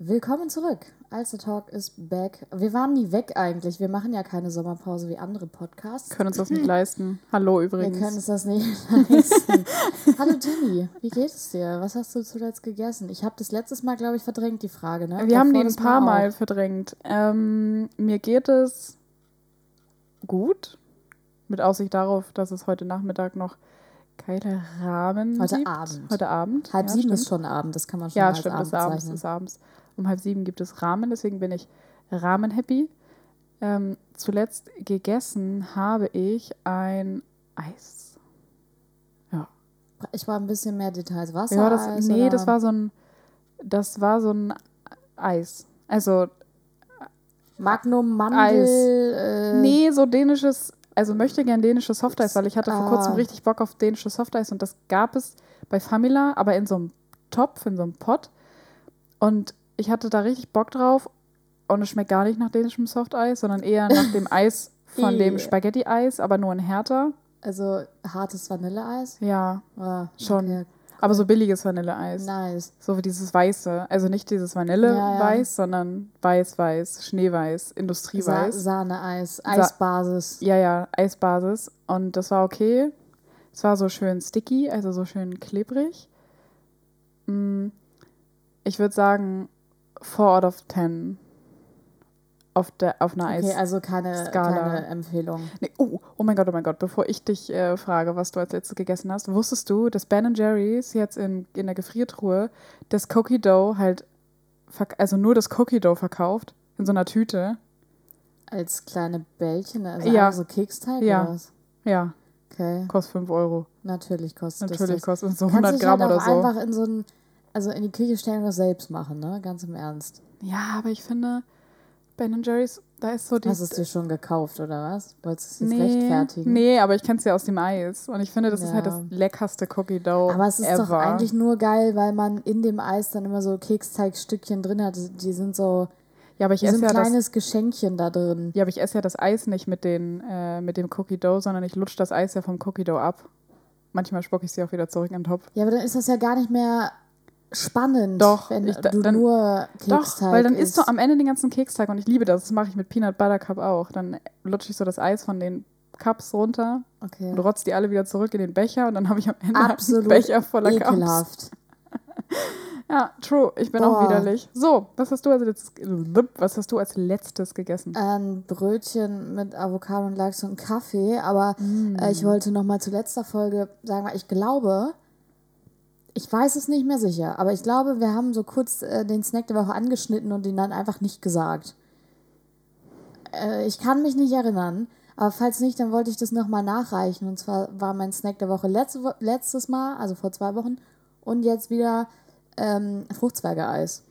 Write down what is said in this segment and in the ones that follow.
Willkommen zurück. Alster Talk ist back. Wir waren nie weg eigentlich. Wir machen ja keine Sommerpause wie andere Podcasts. Können uns das nicht leisten. Hallo Wir übrigens. können uns das nicht leisten. Hallo Jenny, wie geht es dir? Was hast du zuletzt gegessen? Ich habe das letztes Mal, glaube ich, verdrängt, die Frage. Ne? Wir haben die Davor ein paar Mal auch. verdrängt. Ähm, mir geht es gut. Mit Aussicht darauf, dass es heute Nachmittag noch geile Rahmen Heute gibt. Abend. Heute Abend. Halb ja, sieben stimmt. ist schon Abend, das kann man schon Ja, als stimmt, Abend ist abends, ist abends. Um halb sieben gibt es Rahmen, deswegen bin ich Ramen-happy. Ähm, zuletzt gegessen habe ich ein Eis. Ja. Ich war ein bisschen mehr Details. Wasser? Ja, das, Eis, nee, oder? das war so ein, das war so ein Eis. Also, Magnum, Mandel. Eis. Äh, nee, so dänisches, also möchte gern dänisches Softeis, weil ich hatte vor Ah. kurzem richtig Bock auf dänisches Softeis und das gab es bei Famila, aber in so einem Topf, in so einem Pot. Und ich hatte da richtig Bock drauf und es schmeckt gar nicht nach dänischem Softeis, sondern eher nach dem Eis von dem. Spaghetti-Eis, aber nur in härter. Also hartes Vanilleeis? Ja, Ah, Schon. okay. aber so billiges Vanilleeis. Nice. So wie dieses Weiße. Also nicht dieses Vanilleweiß, sondern weiß-weiß, Schneeweiß, Sa Industrieweiß. Sahneeis, Eisbasis. Ja, ja, Eisbasis. Und das war okay. Es war so schön sticky, also so schön klebrig. Mm, Ich würde sagen, 4 out of 10 auf, der, auf einer Okay, also keine, Skala. keine Empfehlung. Nee, oh, oh mein Gott, oh mein Gott. Bevor ich dich äh, frage, was du als letztes gegessen hast, wusstest du, dass Ben Jerry's jetzt in, in der Gefriertruhe das Cookie Dough halt, also nur das Cookie Dough verkauft, in so einer Tüte? Als kleine Bällchen, also Ja. so Keksteig Ja. oder was? Ja, Okay, kostet 5 Euro. natürlich kostet Natürlich das. kostet es so das. Kannst 100 dich Gramm halt oder so. einfach in so ein, also in die Küche stellen und das selbst machen, ne? Ganz im Ernst. Ja, aber ich finde, Ben Jerry's, da ist so die. Hast du es dir schon gekauft oder was? Wolltest du es jetzt nee, rechtfertigen? nee, aber ich kenne es ja aus dem Eis. Und ich finde, das ist halt das Ja. leckerste Cookie Dough Aber es ist ever. doch eigentlich nur geil, weil man in dem Eis dann immer so Keksteigstückchen drin hat. Die sind so, ja, aber ich wie so esse ein ja das. kleines Geschenkchen da drin. Ja, aber ich esse ja das Eis nicht mit, den, äh, mit dem Cookie Dough, sondern ich lutsche das Eis ja vom Cookie Dough ab. Manchmal spucke ich sie auch wieder zurück in den Topf. Ja, aber dann ist das ja gar nicht mehr spannend, Doch, wenn ich- du dann- nur Keksteig Doch, weil dann isst. du am Ende den ganzen Keksteig und ich liebe das. Das mache ich mit Peanut Butter Cup auch. Dann lutsche ich so das Eis von den Cups runter Okay. und rotze die alle wieder zurück in den Becher und dann habe ich am Ende Absolut einen Becher voller Cups. ekelhaft. Ja, true. Ich bin auch Boah. widerlich. So, was hast du als letztes, was hast du als letztes gegessen? Ein Brötchen mit Avocado und Lachs und Kaffee, aber Mm. äh, ich wollte noch mal zu letzter Folge sagen, weil ich glaube, ich weiß es nicht mehr sicher, aber ich glaube, wir haben so kurz äh, den Snack der Woche angeschnitten und ihn dann einfach nicht gesagt. Äh, ich kann mich nicht erinnern, aber falls nicht, dann wollte ich das noch mal nachreichen. Und zwar war mein Snack der Woche letzte, letztes Mal, also vor zwei Wochen, und jetzt wieder ähm, Fruchtzweigeeis.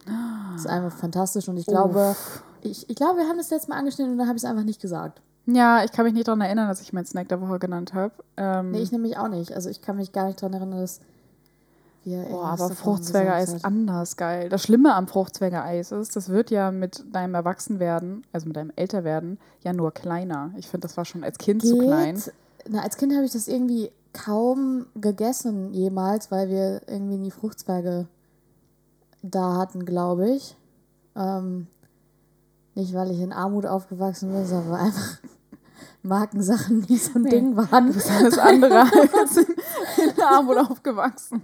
Das ist einfach fantastisch und ich glaube, ich, ich glaube, wir haben das letzte Mal angeschnitten und dann habe ich es einfach nicht gesagt. Ja, ich kann mich nicht daran erinnern, dass ich meinen Snack der Woche genannt habe. Ähm, Nee, ich nämlich auch nicht. Also ich kann mich gar nicht daran erinnern, dass wir Boah, aber Fruchtzwergeeis ist anders geil. Das Schlimme am Fruchtzwergeeis ist, das wird ja mit deinem Erwachsenwerden, also mit deinem Älterwerden, ja nur kleiner. Ich finde, das war schon als Kind zu klein. Geht. Na, als Kind habe ich das irgendwie kaum gegessen jemals, weil wir irgendwie nie Fruchtzwerge da hatten, glaube ich. Ähm, nicht, weil ich in Armut aufgewachsen bin, sondern einfach Markensachen nie so ein Nee. Ding waren. Du bist alles andere als in Armut aufgewachsen.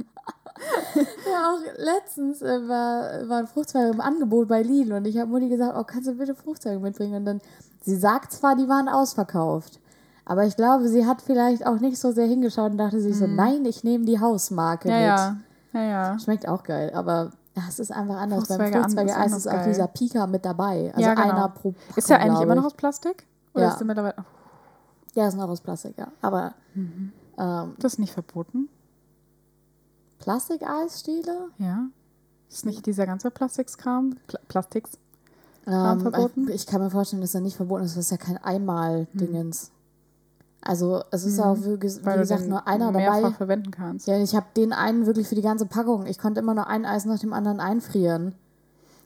Ja, auch letztens äh, war, waren Fruchtzweige im Angebot bei Lidl und ich habe Mutti gesagt, oh, kannst du bitte Fruchtzweige mitbringen? Und dann, sie sagt zwar, die waren ausverkauft, aber ich glaube, sie hat vielleicht auch nicht so sehr hingeschaut und dachte sich so, nein, ich nehme die Hausmarke Mhm. Ja, mit. ja. Ja, ja. Schmeckt auch geil, aber ja, es ist einfach anders. Beim Fruchtzweige an- ist ist auch dieser Pika mit dabei. Also Ja, genau. einer pro Packung, Ist der eigentlich immer noch aus Plastik? Oder Ja. ist der mittlerweile. Oh, Ja, ist noch aus Plastik, ja. Aber Mhm. ähm, das ist nicht verboten? Plastikeisstiele? Ja. Ist nicht dieser ganze Plastikskram? Pla Plastiks? Ähm, verboten? Ich, ich kann mir vorstellen, dass er nicht verboten ist. Das ist ja kein Einmal-Dingens. Also es ist auch wirklich, wie du gesagt, nur einer mehrfach dabei. verwenden kannst. Ja, ich habe den einen wirklich für die ganze Packung. Ich konnte immer nur ein Eis nach dem anderen einfrieren.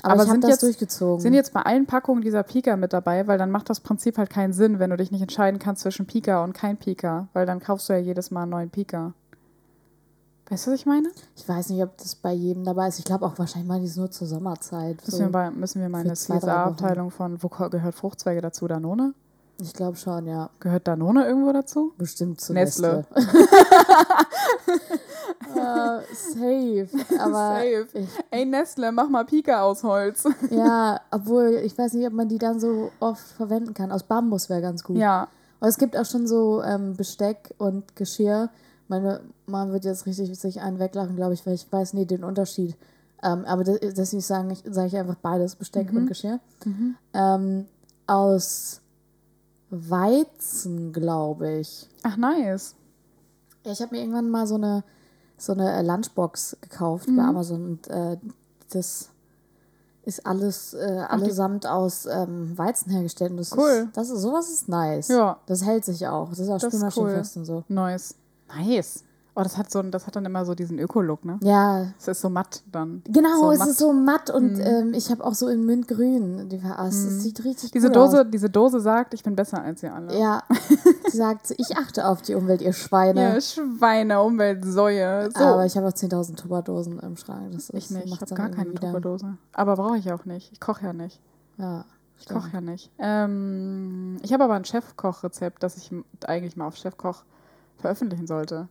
Aber, Aber ich habe das jetzt- durchgezogen. Sind jetzt bei allen Packungen dieser Pika mit dabei, weil dann macht das Prinzip halt keinen Sinn, wenn du dich nicht entscheiden kannst zwischen Pika und kein Pika, weil dann kaufst du ja jedes Mal einen neuen Pika. Weißt du, was ich meine? Ich weiß nicht, ob das bei jedem dabei ist. Ich glaube auch wahrscheinlich mal die ist nur zur Sommerzeit. Müssen, So. wir, bei, müssen wir mal eine CSA-Abteilung von, wo gehört Fruchtzweige dazu? Danone? Ich glaube schon, ja. Gehört Danone irgendwo dazu? Bestimmt zu Nestle. Nestle. Äh, safe. Aber Safe. Ey, Nestle, mach mal Pika aus Holz. ja, obwohl ich weiß nicht, ob man die dann so oft verwenden kann. Aus Bambus wäre ganz gut. ja. Aber es gibt auch schon so ähm, Besteck und Geschirr. Meine Mama wird jetzt richtig sich einen weglachen, glaube ich, weil ich weiß nie den Unterschied. Ähm, aber das, deswegen sage ich, sage ich einfach beides, Besteck und Geschirr. Ähm, aus Weizen, glaube ich. Ach, nice. Ja, ich habe mir irgendwann mal so eine, so eine äh, Lunchbox gekauft Mhm. bei Amazon und äh, das ist alles äh, allesamt aus ähm, Weizen hergestellt. Und das Cool. Ist, das ist, sowas ist nice. Ja. Das hält sich auch. Das ist auch Das ist spülmaschinenfest und so. Nice. Nice. Oh, das hat so das hat dann immer so diesen Öko-Look, ne? Ja, Es ist so matt dann. genau, so es matt. Mhm. ist so matt und ähm, ich habe auch so in Mintgrün. Die, ah, es es sieht richtig Diese cool Dose, Aus. diese Dose sagt, ich bin besser als ihr alle. Ja, sie sagt, ich achte auf die Umwelt, ihr Schweine. Ja, Schweine, Umwelt, Säue. So. Aber ich habe auch 10.000 Tupperdosen im Schrank. Das ist, ich nicht. Ich habe gar keine dann- Tupperdose. Aber brauche ich auch nicht. Ich koche ja nicht. Ja, Ich koche ja nicht. Ähm, ich habe aber ein Chefkochrezept, das ich eigentlich mal auf Chefkoch veröffentlichen sollte.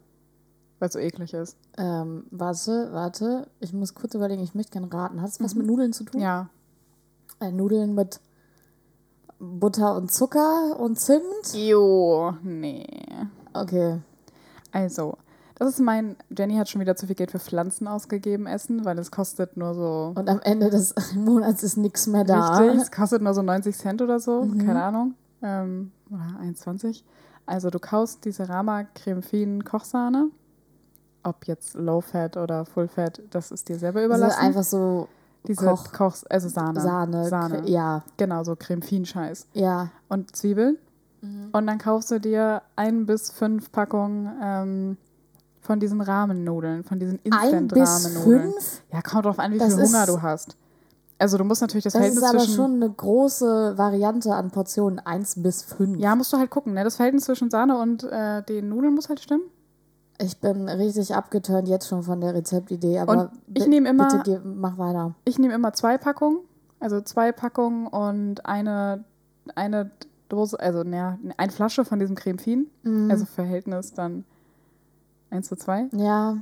Weil es so eklig ist. Ähm, warte, warte. Ich muss kurz überlegen, ich möchte gerne raten. Hat es was mit Nudeln zu tun? Mhm. Ja. Äh, Nudeln mit Butter und Zucker und Zimt? Jo, nee. Okay. Also, das ist mein. Jenny hat schon wieder zu viel Geld für Pflanzen ausgegeben, Essen, weil es kostet nur so. Und am Ende des Monats ist nichts mehr da. Richtig, es kostet nur so 90 Cent oder so, keine Ahnung. Ähm, oder 1,20. Also, du kaufst diese Rama Creme Fin Kochsahne. Ob jetzt Low Fat oder Full Fat, das ist dir selber Also überlassen. einfach so Diese Koch- Kochs, also Sahne. Sahne. Sahne. Cre- Ja, Genau, so Creme Fin Scheiß. ja. Und Zwiebeln. Und dann kaufst du dir ein bis fünf Packungen ähm, von diesen Rahmennudeln, von diesen Instant-Rahmennudeln. fünf? Ja, kommt drauf an, wie Das viel Hunger du hast. Also du musst natürlich das, Das Verhältnis ist aber zwischen... schon eine große Variante an Portionen. Eins bis fünf. ja, musst du halt gucken, ne? Das Verhältnis zwischen Sahne und äh, den Nudeln muss halt stimmen. Ich bin richtig abgeturnt jetzt schon von der Rezeptidee, aber Und ich nehme immer- Bitte geh, mach weiter. Ich nehme immer zwei Packungen, also zwei Packungen und eine, eine Dose, also ne, eine Flasche von diesem Creme Fin. Mhm. Also Verhältnis dann 1 zu 2 Ja,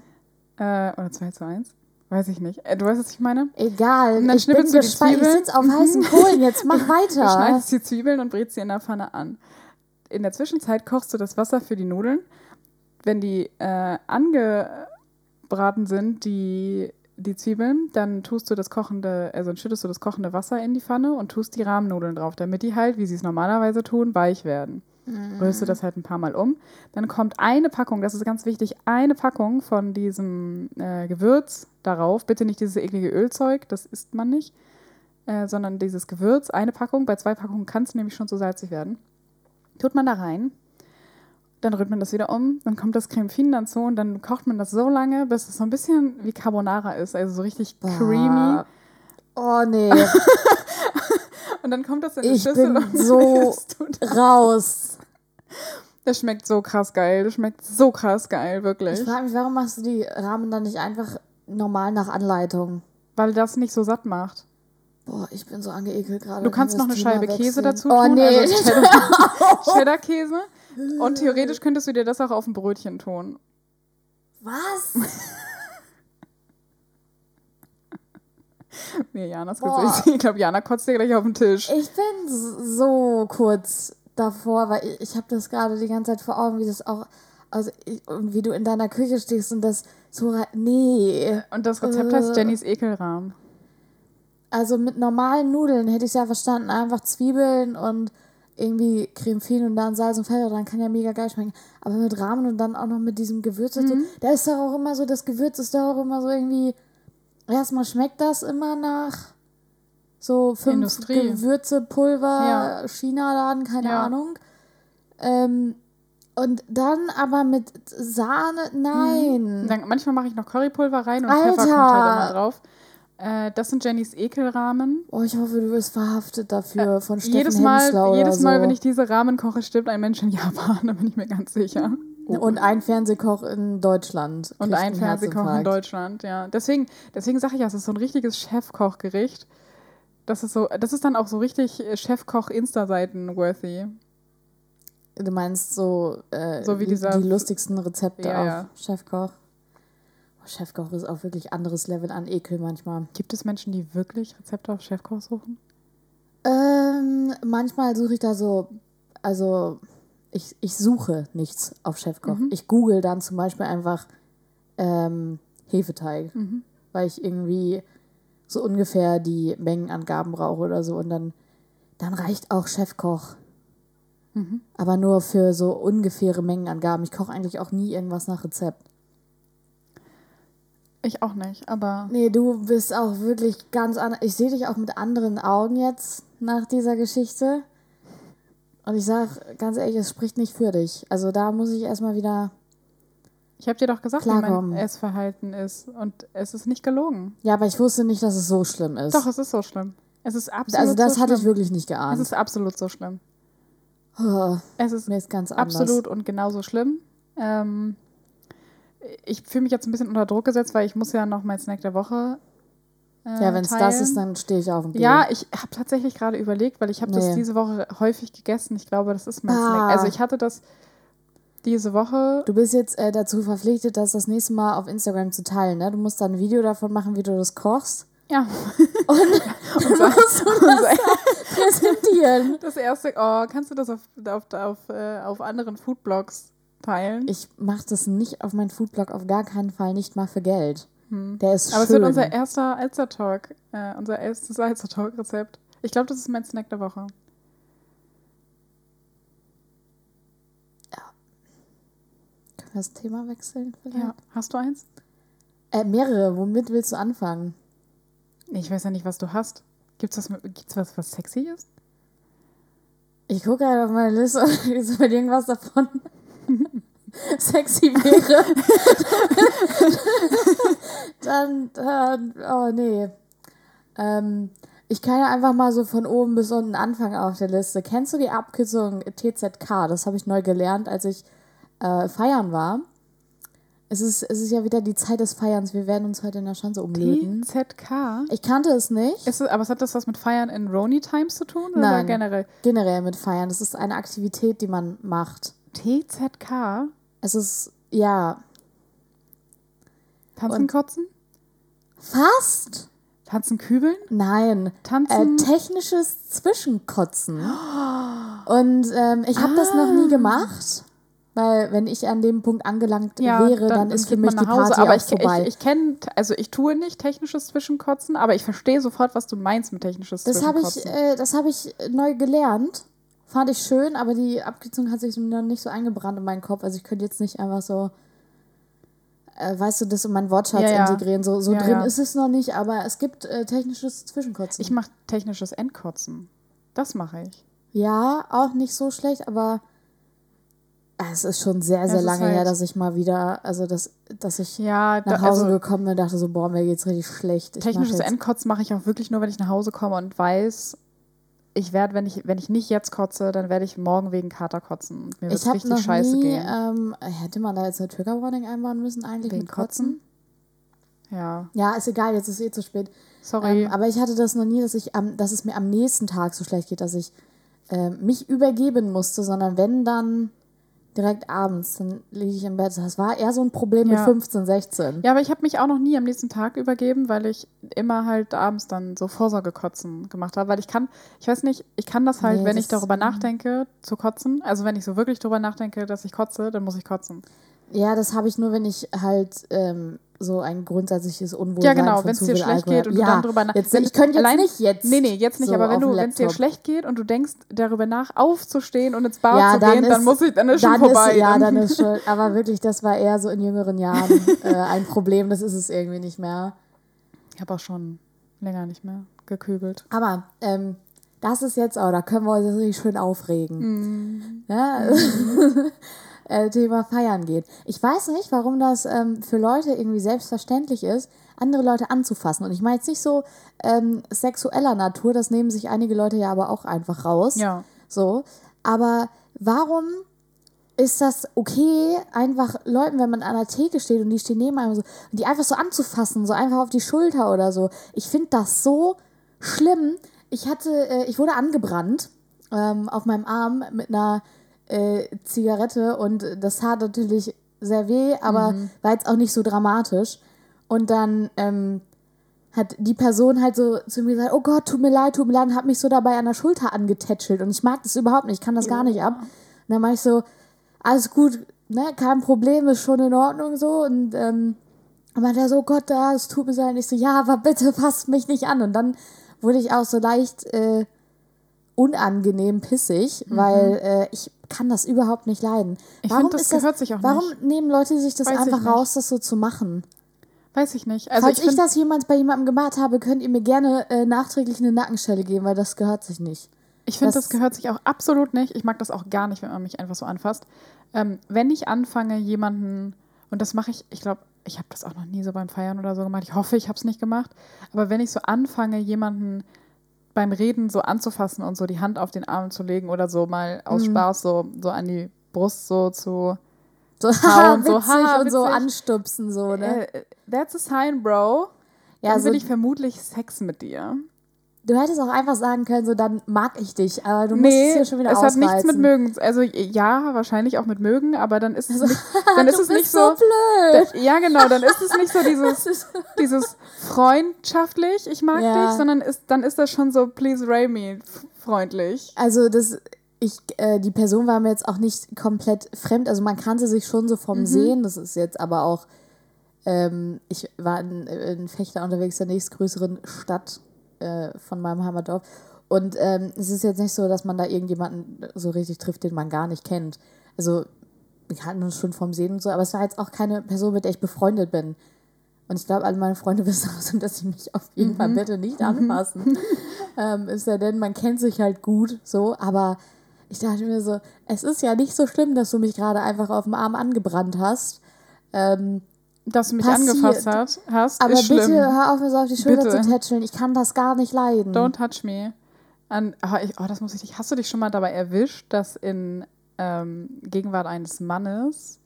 äh, oder 2 zu 1. Weiß ich nicht. Äh, du weißt, was ich meine? egal. Und dann ich bin du die gespannt. Ich Zwiebeln. sitze auf heißen Kohlen. Jetzt mach Du weiter. schneidest die Zwiebeln und brätst sie in der Pfanne an. In der Zwischenzeit kochst du das Wasser für die Nudeln. Wenn die äh, angebraten sind, die, die Zwiebeln, dann tust du das kochende, also dann schüttest du das kochende Wasser in die Pfanne und tust die Rahmennudeln drauf, damit die halt, wie sie es normalerweise tun, weich werden. Rührst du das halt ein paar Mal um. Dann kommt eine Packung, das ist ganz wichtig, eine Packung von diesem äh, Gewürz darauf. Bitte nicht dieses eklige Ölzeug, das isst man nicht äh, sondern dieses Gewürz, eine Packung. Bei zwei Packungen kann es nämlich schon zu salzig werden. Tut man da rein, dann rührt man das wieder um, dann kommt das Creme Fin dazu und dann kocht man das so lange, bis es so ein bisschen wie Carbonara ist, also so richtig creamy. Oh nee, Und dann kommt das in die ich Schüssel bin und so das. raus. Das schmeckt so krass geil, das schmeckt so krass geil, wirklich. Ich frage mich, warum machst du die Rahmen dann nicht einfach normal nach Anleitung? Weil das nicht so satt macht. Boh, ich bin so angeekelt gerade. Du kannst noch eine das Scheibe Thema Käse wechseln? dazu Oh tun, nee. also Cheddar- Cheddar-Käse. Und theoretisch könntest du dir das auch auf ein Brötchen tun. Was? Nee, Janas. Gesicht. Ich glaube, Jana kotzt dir gleich auf den Tisch. Ich bin so kurz davor, weil ich, ich habe das gerade die ganze Zeit vor Augen, wie das auch, also ich, wie du in deiner Küche stehst und das so, nee. Und das Rezept Äh. heißt Jennys Ekelrahmen. Also mit normalen Nudeln hätte ich es ja verstanden, einfach Zwiebeln und irgendwie Creme Fin und dann Salz und Pfeffer, dann kann ja mega geil schmecken. Aber mit Rahmen und dann auch noch mit diesem Gewürz Mhm. da ist doch auch immer so, das Gewürz ist doch auch immer so irgendwie, erstmal schmeckt das immer nach so fünf Industrie. Gewürze, Pulver, Ja. China-Laden, keine Ja. Ahnung. Ähm, und dann aber mit Sahne, nein. Dann, manchmal mache ich noch Currypulver rein und Alter! Pfeffer kommt halt immer drauf. Äh, das sind Jennys Ekelrahmen. Oh, ich hoffe, du wirst verhaftet dafür von Steffen Jedes Mal, Hensler jedes Mal, so. wenn ich diese Rahmen koche, stirbt ein Mensch in Japan, da bin ich mir ganz sicher. Und ein Fernsehkoch in Deutschland. Und ein Fernsehkoch in. Deutschland, ja. Deswegen, deswegen sage ich ja, es ist so ein richtiges Chefkochgericht. Das ist so, das ist dann auch so richtig äh, Chefkoch-Insta-Seiten-worthy. Du meinst so, äh, So wie die- dieser- die lustigsten Rezepte Ja, auf ja. Chefkoch. Oh, Chefkoch ist auch wirklich anderes Level an Ekel manchmal. Gibt es Menschen, die wirklich Rezepte auf Chefkoch suchen? Ähm, manchmal suche ich da so, also ich, ich suche nichts auf Chefkoch. Mhm. Ich google dann zum Beispiel einfach ähm, Hefeteig, Mhm. weil ich irgendwie so ungefähr die Mengenangaben brauche oder so und dann, dann reicht auch Chefkoch. Mhm. Aber nur für so ungefähre Mengenangaben. Ich koche eigentlich auch nie irgendwas nach Rezept. Ich auch nicht, aber Nee, du bist auch wirklich ganz anders. Ich sehe dich auch mit anderen Augen jetzt nach dieser Geschichte. Und ich sag ganz ehrlich, es spricht nicht für dich. Also da muss ich erstmal wieder. ich habe dir doch gesagt, wie mein Klarkommen. Essverhalten ist. Und es ist nicht gelogen. Ja, aber ich wusste nicht, dass es so schlimm ist. Doch, es ist so schlimm. Es ist absolut also das so hatte ich wirklich nicht Es geahnt. ist absolut so schlimm. Oh, Es ist mir ist ganz anders. absolut und genauso schlimm. Ähm, ich fühle mich jetzt ein bisschen unter Druck gesetzt, weil ich muss ja noch mein Snack der Woche äh, Ja, wenn es das ist, dann stehe ich auf dem Gel. Ja, ich habe tatsächlich gerade überlegt, weil ich habe Nee. das diese Woche häufig gegessen. Ich glaube, das ist mein Ah. Snack. Also ich hatte das diese Woche. Du bist jetzt äh, dazu verpflichtet, das das nächste Mal auf Instagram zu teilen. Ne? Du musst dann ein Video davon machen, wie du das kochst. Ja, Dann musst du das präsentieren. das erste. Oh, kannst du das auf, auf, auf, äh, auf anderen Foodblogs teilen? Ich mache das nicht auf meinen Foodblog, auf gar keinen Fall, nicht mal für Geld. Der ist Hm. Aber es schön. wird unser erster Alster-Talk, äh, unser erstes Alster-Talk-Rezept. Ich glaube, das ist mein Snack der Woche. Können wir das Thema wechseln vielleicht? Ja. Hast du eins? Äh, mehrere. Womit willst du anfangen? Ich weiß ja nicht, was du hast. Gibt's was, gibt's was, was sexy ist? Ich gucke gerade auf meine Liste und ist mit irgendwas davon sexy wäre. dann, dann, oh nee. Ähm, ich kann ja einfach mal so von oben bis unten anfangen auf der Liste. Kennst du die Abkürzung TZK? Das habe ich neu gelernt, als ich äh, feiern war. Es ist, es ist ja wieder die Zeit des Feierns. Wir werden uns heute in der Schanze umlegen. TZK? Ich kannte es nicht. Ist es, aber hat das was mit Feiern in Roni Times zu tun? Oder Nein. generell? Generell mit Feiern. Das ist eine Aktivität, die man macht. TZK? Es ist, ja, Tanzen, Und- kotzen? fast. Tanzen, kübeln? Nein. Äh, Tanzen? technisches Zwischenkotzen. Und ähm, ich habe das noch nie gemacht, weil wenn ich an dem Punkt angelangt wäre, dann, ist für mich die Hause. Party aber auch ich, vorbei. Ich, ich kenne, also ich tue nicht technisches Zwischenkotzen, aber ich verstehe sofort, was du meinst mit technisches das habe ich, Zwischenkotzen. äh, das habe ich neu gelernt. Fand ich schön, aber die Abkürzung hat sich noch nicht so eingebrannt in meinen Kopf. Also ich könnte jetzt nicht einfach so, äh, weißt du, das in meinen Wortschatz Ja, ja. integrieren. So, so Ja, drin ist es noch nicht, aber es gibt äh, technisches Zwischenkotzen. ich mache technisches Endkotzen. Das mache ich. Ja, auch nicht so schlecht, aber es ist schon sehr, sehr lange halt- her, dass ich mal wieder, also dass, dass ich Ja, nach da, Hause also gekommen bin und dachte so, boah, mir geht's richtig schlecht. Ich mach technisches jetzt- Endkotzen mache ich auch wirklich nur, wenn ich nach Hause komme und weiß, ich werde, wenn ich, wenn ich nicht jetzt kotze, dann werde ich morgen wegen Kater kotzen. Und mir wird richtig noch scheiße nie, gehen. ähm, hätte man da jetzt eine Trigger Warning einbauen müssen eigentlich Wegen mit Kotzen? Ja, Ja, ist egal, jetzt ist eh zu spät. sorry. Ähm, aber ich hatte das noch nie, dass ich am, dass es mir am nächsten Tag so schlecht geht, dass ich ähm, mich übergeben musste, sondern wenn dann direkt abends, dann liege ich im Bett. Das war eher so ein Problem mit Ja. 15, 16. Ja, aber ich habe mich auch noch nie am nächsten Tag übergeben, weil ich immer halt abends dann so Vorsorgekotzen gemacht habe. Weil ich kann, ich weiß nicht, ich kann das halt, Nee, wenn das- ich darüber nachdenke, zu kotzen. Also wenn ich so wirklich darüber nachdenke, dass ich kotze, dann muss ich kotzen. Ja, das habe ich nur, wenn ich halt ähm, so ein grundsätzliches Unwohlsein Ja, genau, wenn es dir schlecht Alkohol geht und du ja, dann drüber nach- Jetzt, wenn- ich könnte jetzt nicht jetzt. Nee, nee, jetzt nicht, so aber wenn du, es dir schlecht geht und du denkst darüber nach, aufzustehen und ins Bad ja, zu dann gehen, ist, dann muss ich, dann ist schon dann vorbei. Ist, ja, dann ist schon. Aber wirklich, das war eher so in jüngeren Jahren äh, ein Problem. Das ist es irgendwie nicht mehr. ich habe auch schon länger nicht mehr gekübelt. Aber ähm, das ist jetzt, oh, da können wir uns richtig schön aufregen. Mhm. Ja, äh, Thema Feiern geht. Ich weiß nicht, warum das ähm, für Leute irgendwie selbstverständlich ist, andere Leute anzufassen. Und ich meine jetzt nicht so ähm, sexueller Natur, das nehmen sich einige Leute ja aber auch einfach raus. Ja. So. Aber warum ist das okay, einfach Leuten, wenn man an der Theke steht und die stehen neben einem so, die einfach so anzufassen, so einfach auf die Schulter oder so. Ich finde das so schlimm. Ich hatte, äh, ich wurde angebrannt ähm, auf meinem Arm mit einer äh, Zigarette und das tat natürlich sehr weh, aber Mhm. war jetzt auch nicht so dramatisch. Und dann ähm, hat die Person halt so zu mir gesagt, oh Gott, tut mir leid, tut mir leid, und hat mich so dabei an der Schulter angetätschelt. Und ich mag das überhaupt nicht, ich kann das gar nicht ab. Und dann war ich so, alles gut, ne, kein Problem, ist schon in Ordnung so. Und ähm, dann meinte er so, oh Gott, ja, es tut mir so leid. Und ich so, ja, aber bitte fasst mich nicht an. Und dann wurde ich auch so leicht äh, unangenehm pissig, weil äh, ich kann das überhaupt nicht leiden. Ich warum find, das ist das, gehört sich auch warum nicht. nehmen Leute sich das Weiß einfach raus, das so zu machen? Weiß ich nicht. Also Falls ich ich, das jemals bei jemandem gemacht habe, könnt ihr mir gerne äh, nachträglich eine Nackenstelle geben, weil das gehört sich nicht. Ich finde, Das- das gehört sich auch absolut nicht. Ich mag das auch gar nicht, wenn man mich einfach so anfasst. Ähm, wenn ich anfange, jemanden, und das mache ich, ich glaube, ich habe das auch noch nie so beim Feiern oder so gemacht. Ich hoffe, ich habe es nicht gemacht. Aber wenn ich so anfange, jemanden beim Reden so anzufassen und so die Hand auf den Arm zu legen oder so mal aus Mhm. Spaß so, so an die Brust so zu. So, Hauen, so, haha, und so anstupsen, so, ne? Äh, that's a sign, bro. ja, Dann so, will ich vermutlich Sex mit dir. Du hättest auch einfach sagen können, so, dann mag ich dich, aber du musst es Nee, hier schon wieder es hat nichts mit ausreizen. mögen. Also ja, wahrscheinlich auch mit mögen, aber dann ist es nicht, dann ist es nicht so. blöd. Da, ja, genau, dann ist es nicht so dieses, dieses freundschaftlich, ich mag Ja. dich, sondern ist, dann ist das schon so, please ray me, freundlich. Also das, ich, äh, die Person war mir jetzt auch nicht komplett fremd. Also man kannte sich schon so Mhm. vom Sehen. Das ist jetzt aber auch, ähm, ich war in, in Fechter unterwegs, der nächstgrößeren Stadt äh, von meinem Heimatdorf. Und ähm, es ist jetzt nicht so, dass man da irgendjemanden so richtig trifft, den man gar nicht kennt. Also wir kannten uns schon vom Sehen und so, aber es war jetzt auch keine Person, mit der ich befreundet bin. Und ich glaube, alle meine Freunde wissen auch so, dass sie mich auf jeden Fall bitte nicht anfassen. ähm, ist ja denn, man kennt sich halt gut so, aber ich dachte mir so, es ist ja nicht so schlimm, dass du mich gerade einfach auf dem Arm angebrannt hast. Ähm, Dass du mich Passiert. angefasst hat, hast, aber bitte schlimm. hör auf, mir so auf die Schulter Bitte. zu tätscheln. Ich kann das gar nicht leiden. Don't touch me. An, oh, ich, oh, das muss ich nicht. Hast du dich schon mal dabei erwischt, dass in ähm, Gegenwart eines Mannes,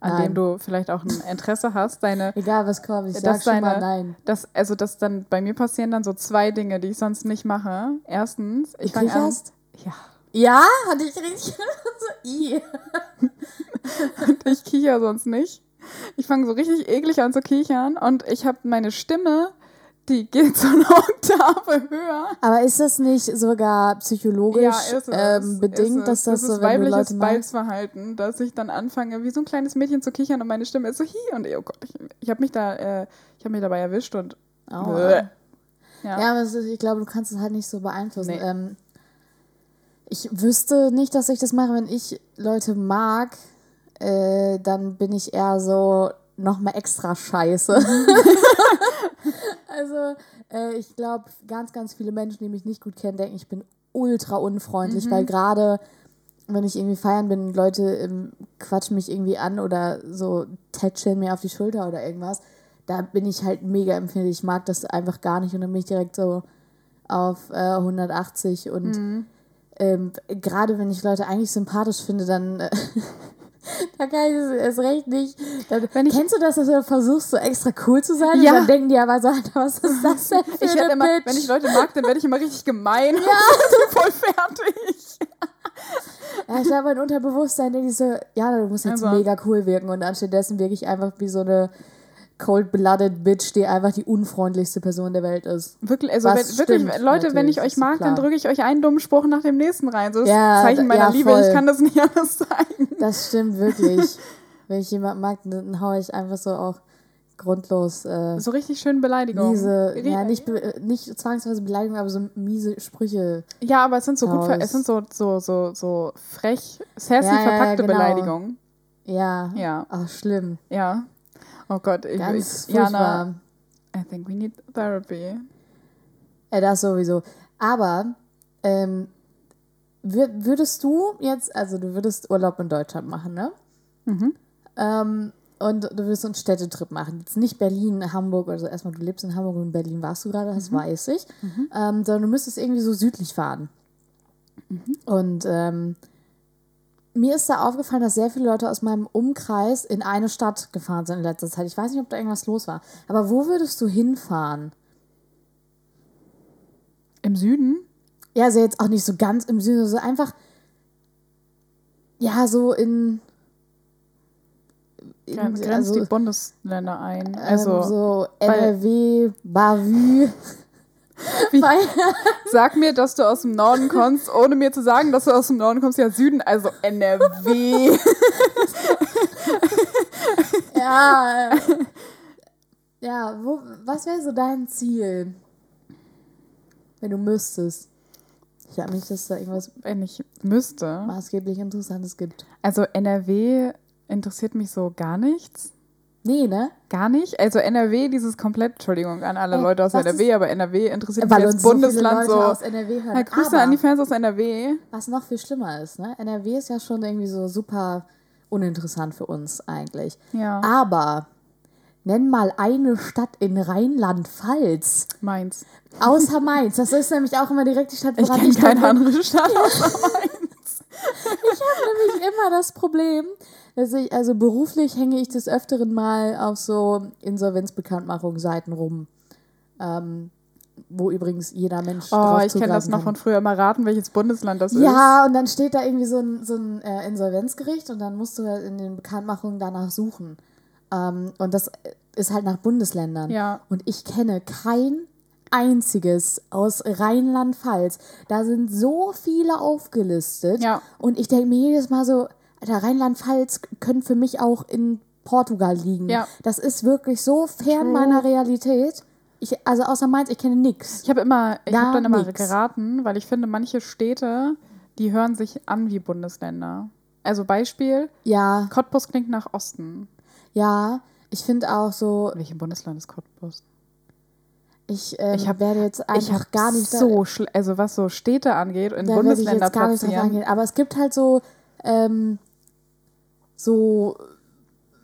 an Nein. dem du vielleicht auch ein Interesse hast, deine Egal was kommt, ich sag schon mal nein. Das, also das dann bei mir passieren dann so zwei Dinge, die ich sonst nicht mache. Erstens, ich fange an. Ja, Ja, hatte ich richtig so, i. ich kicher sonst nicht. Ich fange so richtig eklig an zu kichern und ich habe meine Stimme, die geht so eine Oktave höher. Aber ist das nicht sogar psychologisch ist es, ähm, bedingt, dass das, das so, ist wenn du weibliches Leute magst? Balzverhalten, dass ich dann anfange, wie so ein kleines Mädchen zu kichern und meine Stimme ist so hi und oh Gott, ich, ich habe mich da, äh, ich habe mich dabei erwischt und Oh. Ja. Ja, aber ich glaube, du kannst es halt nicht so beeinflussen. Nee. Ähm, ich wüsste nicht, dass ich das mache, wenn ich Leute mag, äh, dann bin ich eher so nochmal extra scheiße. also, äh, ich glaube, ganz, ganz viele Menschen, die mich nicht gut kennen, denken, ich bin ultra unfreundlich, Mhm. weil gerade wenn ich irgendwie feiern bin und Leute ähm, quatschen mich irgendwie an oder so tätscheln mir auf die Schulter oder irgendwas, da bin ich halt mega empfindlich. Ich mag das einfach gar nicht und dann bin ich direkt so auf äh, 180 und Mhm. ähm, gerade wenn ich Leute eigentlich sympathisch finde, dann äh, da kann ich es erst recht nicht. Dann, Wenn ich- kennst du das, dass du versuchst, so extra cool zu sein? Ja. Und dann denken die aber so, Alter, was ist das denn für Ich eine werde immer, Bitch? wenn ich Leute mag, dann werde ich immer richtig gemein und voll fertig. Ja, ich glaube, mein Unterbewusstsein denkt so, ja, du musst jetzt Also- mega cool wirken und anstattdessen wirke ich einfach wie so eine cold-blooded Bitch, die einfach die unfreundlichste Person der Welt ist. Wirklich, also wenn, wirklich, stimmt, Leute, wenn ich euch mag, dann drücke ich euch einen dummen Spruch nach dem nächsten rein. So ist Ja, Zeichen meiner ja, Liebe. Ich kann das nicht anders zeigen. Das stimmt wirklich. Wenn ich jemanden mag, dann haue ich einfach so auch grundlos äh, So richtig schön Beleidigung. miese, ja, nicht, äh, nicht zwangsweise Beleidigung, aber so miese Sprüche. Ja, aber es sind so gut, es sind so, so, so, so frech, sassy Ja, ja, verpackte genau. Beleidigungen. Ja. Ja, Ach, schlimm. ja. Oh Gott, ich, Ganz ich. Jana, I think we need therapy. Ja, das sowieso. Aber ähm, wür- würdest du jetzt, also du würdest Urlaub in Deutschland machen, ne? Mhm. Ähm, und du würdest einen Städtetrip machen. Jetzt nicht Berlin, Hamburg oder so. Erstmal, du lebst in Hamburg und in Berlin warst du gerade, Mhm. das weiß ich. Ähm, sondern du müsstest irgendwie so südlich fahren. Mhm. Und ähm, mir ist da aufgefallen, dass sehr viele Leute aus meinem Umkreis in eine Stadt gefahren sind in letzter Zeit. Ich weiß nicht, ob da irgendwas los war. Aber wo würdest du hinfahren? Im Süden? Ja, also jetzt auch nicht so ganz im Süden, so einfach, ja, so in. in Grenzt also, die Bundesländer ein. ähm, Also so weil- NRW, Bavü. Wie- sag mir, dass du aus dem Norden kommst, ohne mir zu sagen, dass du aus dem Norden kommst. Ja, Süden, also NRW. ja. äh, Ja, wo, was wäre so dein Ziel? Wenn du müsstest. Ich glaube nicht, dass da irgendwas Wenn ich müsste. maßgeblich Interessantes gibt. Also NRW interessiert mich so gar nichts. Nee, ne? Gar nicht. Also NRW, dieses komplett, Entschuldigung an alle Ey, Leute aus NRW, aber NRW interessiert mich als so Bundesland so. aus NRW hören. Ja, Grüße Aber an die Fans aus NRW. was noch viel schlimmer ist, ne? NRW ist ja schon irgendwie so super uninteressant für uns eigentlich. Ja. Aber nenn mal eine Stadt in Rheinland-Pfalz. Mainz. Außer Mainz. Das ist nämlich auch immer direkt die Stadt, Ich woran kenne ich keine andere Stadt außer Mainz. Nämlich immer das Problem, dass ich, also beruflich hänge ich des Öfteren mal auf so Insolvenzbekanntmachungsseiten rum. Ähm, wo übrigens jeder Mensch Oh, ich kenne das noch kann. von früher. Mal raten, welches Bundesland das ist. Ja, und dann steht da irgendwie so ein, so ein äh, Insolvenzgericht und dann musst du halt in den Bekanntmachungen danach suchen. Ähm, und das ist halt nach Bundesländern. Ja. Und ich kenne kein einziges aus Rheinland-Pfalz. Da sind so viele aufgelistet. Ja. Und ich denke mir jedes Mal so, Alter, Rheinland-Pfalz können für mich auch in Portugal liegen. Ja. Das ist wirklich so fern True. meiner Realität. Ich, also außer Mainz, ich kenne nix. Ich habe immer, ich habe dann immer nix. geraten, weil ich finde, manche Städte, die hören sich an wie Bundesländer. Also Beispiel, Ja, Cottbus klingt nach Osten. ja. Ich finde auch so, Welches Bundesland ist Cottbus? Ich, ähm, Ich hab- werde jetzt ich einfach habe gar nicht da- so, also was so Städte angeht, in da ich Bundesländer jetzt gar platzieren. Aber es gibt halt so, ähm, so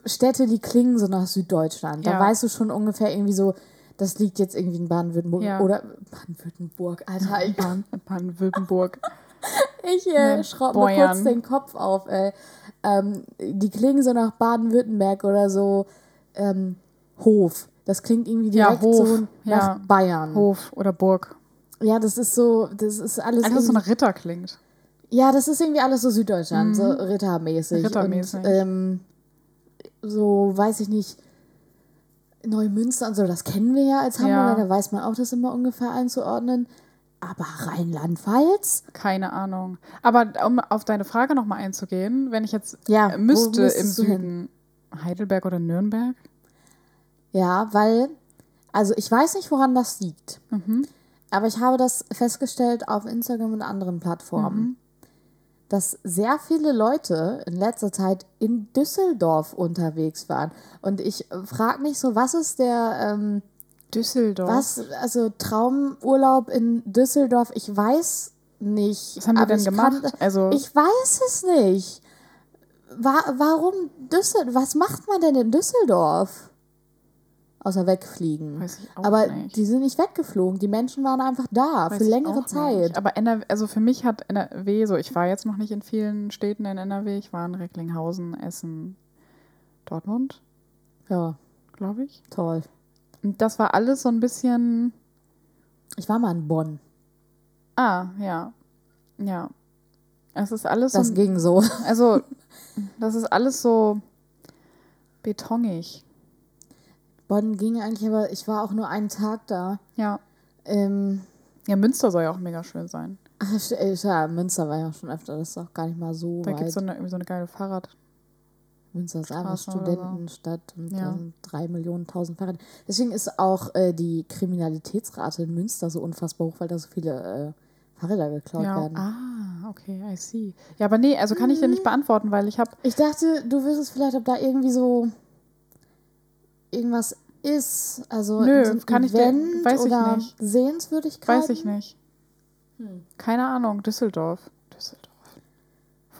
Städte, die klingen so nach Süddeutschland. Da Ja. weißt du schon ungefähr irgendwie so, das liegt jetzt irgendwie in Baden-Württemberg Ja. oder Baden-Württemberg, Alter. Ich, Baden- Baden-Württemberg. ich äh, Ne, schraube mir kurz den Kopf auf. Ey. Ähm, die klingen so nach Baden-Württemberg oder so ähm, Hof. Das klingt irgendwie Ja, direkt Hof, so nach ja. Bayern. Hof oder Burg. Ja, das ist so, das ist alles. Alles, was so nach Ritter klingt. Ja, das ist irgendwie alles so Süddeutschland, so rittermäßig. Mhm. Rittermäßig. Und, ähm, so, weiß ich nicht, Neumünster und so, das kennen wir ja als Hamburger, Ja. da weiß man auch das immer ungefähr einzuordnen. Aber Rheinland-Pfalz? Keine Ahnung. Aber um auf deine Frage nochmal einzugehen, wenn ich jetzt Ja, müsste im du hin? Süden, Heidelberg oder Nürnberg? Ja, weil, also ich weiß nicht, woran das liegt. Mhm. Aber ich habe das festgestellt auf Instagram und anderen Plattformen, Mhm. dass sehr viele Leute in letzter Zeit in Düsseldorf unterwegs waren. Und ich frage mich so, was ist der, ähm, Düsseldorf. was, also Traumurlaub in Düsseldorf? Ich weiß nicht. Was haben wir denn gemacht? Kann, also, ich weiß es nicht. Wa warum Düsseldorf? Was macht man denn in Düsseldorf? Außer wegfliegen. Weiß ich auch Aber nicht. die sind nicht weggeflogen. Die Menschen waren einfach da weiß für längere Zeit. Nicht. Aber NRW, also für mich hat NRW, so ich war jetzt noch nicht in vielen Städten in NRW, ich war in Recklinghausen, Essen, Dortmund, Ja, glaube ich. toll. Und das war alles so ein bisschen, Ich war mal in Bonn. ah, ja, ja. Es ist alles Das so, ging so. also das ist alles so betonig. Bonn ging eigentlich, aber ich war auch nur einen Tag da. Ja. Ähm, Ja, Münster soll ja auch mega schön sein. ach, ja, Münster war ja schon öfter. Das ist auch gar nicht mal so Da gibt weit. es so eine, irgendwie so eine geile Fahrrad. Münster ist einfach oder so. Studentenstadt und Ja. da sind drei Millionen, tausend Fahrräder. Deswegen ist auch äh, die Kriminalitätsrate in Münster so unfassbar hoch, weil da so viele äh, Fahrräder geklaut Ja. werden. Ah, okay, I see. Ja, aber nee, also kann ich dir Mhm. nicht beantworten, weil ich habe Ich dachte, du wüsstest vielleicht, ob da irgendwie so irgendwas ist. Also Nö, so kann ich dir- weiß ich oder nicht. Sehenswürdigkeit. Weiß ich nicht. Hm. Keine Ahnung. Düsseldorf. Düsseldorf.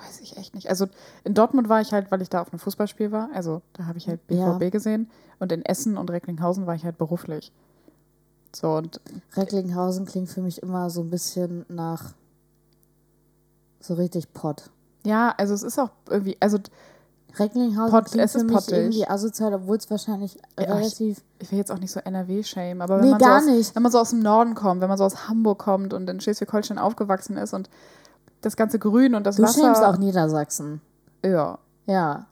Weiß ich echt nicht. Also in Dortmund war ich halt, weil ich da auf einem Fußballspiel war. Also da habe ich halt Ja. BVB gesehen. Und in Essen und Recklinghausen war ich halt beruflich. So und Recklinghausen klingt für mich immer so ein bisschen nach so richtig Pott. Ja, also es ist auch irgendwie, also Recklinghausen Pott- klingt es für ist mich pottig. irgendwie asozial, obwohl es wahrscheinlich Ja, ich- relativ... ich will jetzt auch nicht so NRW-shame, aber wenn Nee, man, gar so aus, nicht. wenn man so aus dem Norden kommt, wenn man so aus Hamburg kommt und in Schleswig-Holstein aufgewachsen ist und das ganze Grün und das Du Wasser. schämst auch Niedersachsen. Ja. Ja.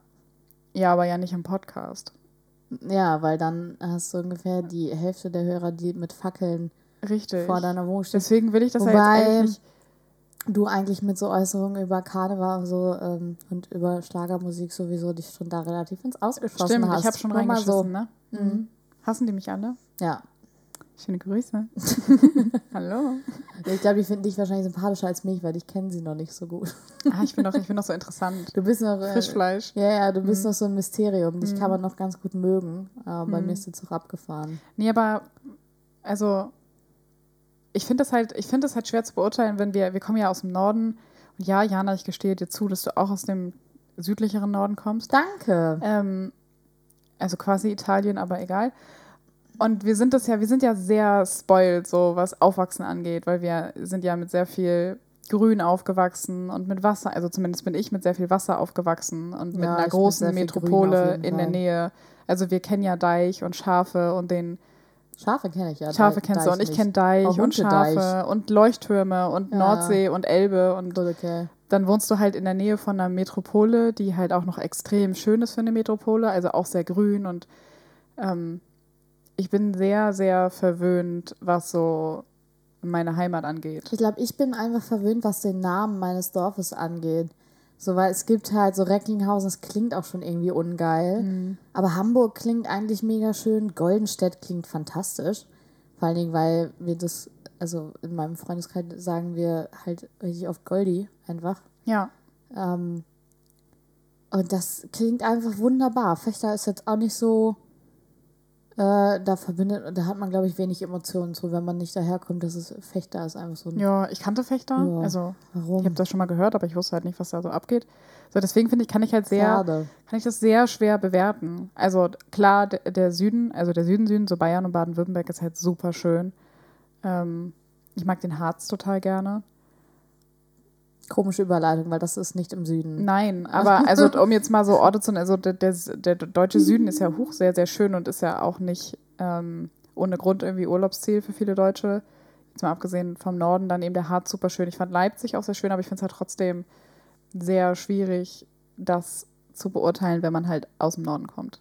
Ja, aber ja nicht im Podcast. Ja, weil dann hast du ungefähr die Hälfte der Hörer, die mit Fackeln Richtig. vor deiner Wohnung stehen. Deswegen will ich das ja Wobei jetzt eigentlich. Du eigentlich mit so Äußerungen über Karneval und so ähm, und über Schlagermusik sowieso dich schon da relativ ins Ausgeschossen Stimmt, hast. ich habe schon Nur mal reingeschissen, so. ne? Mhm. Hassen die mich alle? Ja. Schöne Grüße. Hallo. Ich glaube, die finden dich wahrscheinlich sympathischer als mich, weil ich kenne sie noch nicht so gut. Ah, ich bin doch, ich bin doch so interessant. Du bist noch. Äh, Frischfleisch. Ja, ja, du bist Mhm. noch so ein Mysterium. Dich kann man noch ganz gut mögen. Aber bei mir ist der Zug abgefahren. Nee, aber also ich finde das halt, ich finde das halt schwer zu beurteilen, wenn wir, wir kommen ja aus dem Norden. Und ja, Jana, ich gestehe dir zu, dass du auch aus dem südlicheren Norden kommst. Danke. Ähm, also quasi Italien, aber egal. Und wir sind das ja, wir sind ja sehr spoiled, so was Aufwachsen angeht, weil wir sind ja mit sehr viel Grün aufgewachsen und mit Wasser, also zumindest bin ich mit sehr viel Wasser aufgewachsen und mit Ja, einer großen Metropole in der Fall. Nähe. Also wir kennen ja Deich und Schafe und den Schafe kenne ich ja. Schafe kennst du und ich kenne Deich und. Schafe und Leuchttürme und Ja. Nordsee und Elbe und okay. dann wohnst du halt in der Nähe von einer Metropole, die halt auch noch extrem schön ist für eine Metropole, also auch sehr grün und ähm, ich bin sehr, sehr verwöhnt, was so meine Heimat angeht. Ich glaube, ich bin einfach verwöhnt, was den Namen meines Dorfes angeht. So, weil es gibt halt so Recklinghausen, das klingt auch schon irgendwie ungeil. Mhm. Aber Hamburg klingt eigentlich mega schön. Goldenstedt klingt fantastisch. Vor allen Dingen, weil wir das, also in meinem Freundeskreis sagen wir halt richtig oft Goldi einfach. Ja, Ähm, und das klingt einfach wunderbar. Fechter ist jetzt auch nicht so, äh, da verbindet, da hat man, glaube ich, wenig Emotionen zu, wenn man nicht daherkommt, dass es Fechter ist einfach so ein, ja, ich kannte Fechter, Ja. also warum? ich habe das schon mal gehört, aber ich wusste halt nicht, was da so abgeht. So, deswegen finde ich, kann ich halt sehr, Schade. kann ich das sehr schwer bewerten. Also klar, der, der Süden, also der Süden, Süden, so Bayern und Baden-Württemberg ist halt super schön. Ähm, ich mag den Harz total gerne. Komische Überleitung, weil das ist nicht im Süden. Nein, aber also um jetzt mal so Orte zu nennen, also der, der, der deutsche Süden ist ja hoch sehr, sehr schön und ist ja auch nicht ähm, ohne Grund irgendwie Urlaubsziel für viele Deutsche. Jetzt mal abgesehen vom Norden, dann eben der Harz super schön. Ich fand Leipzig auch sehr schön, aber ich finde es halt trotzdem sehr schwierig, das zu beurteilen, wenn man halt aus dem Norden kommt.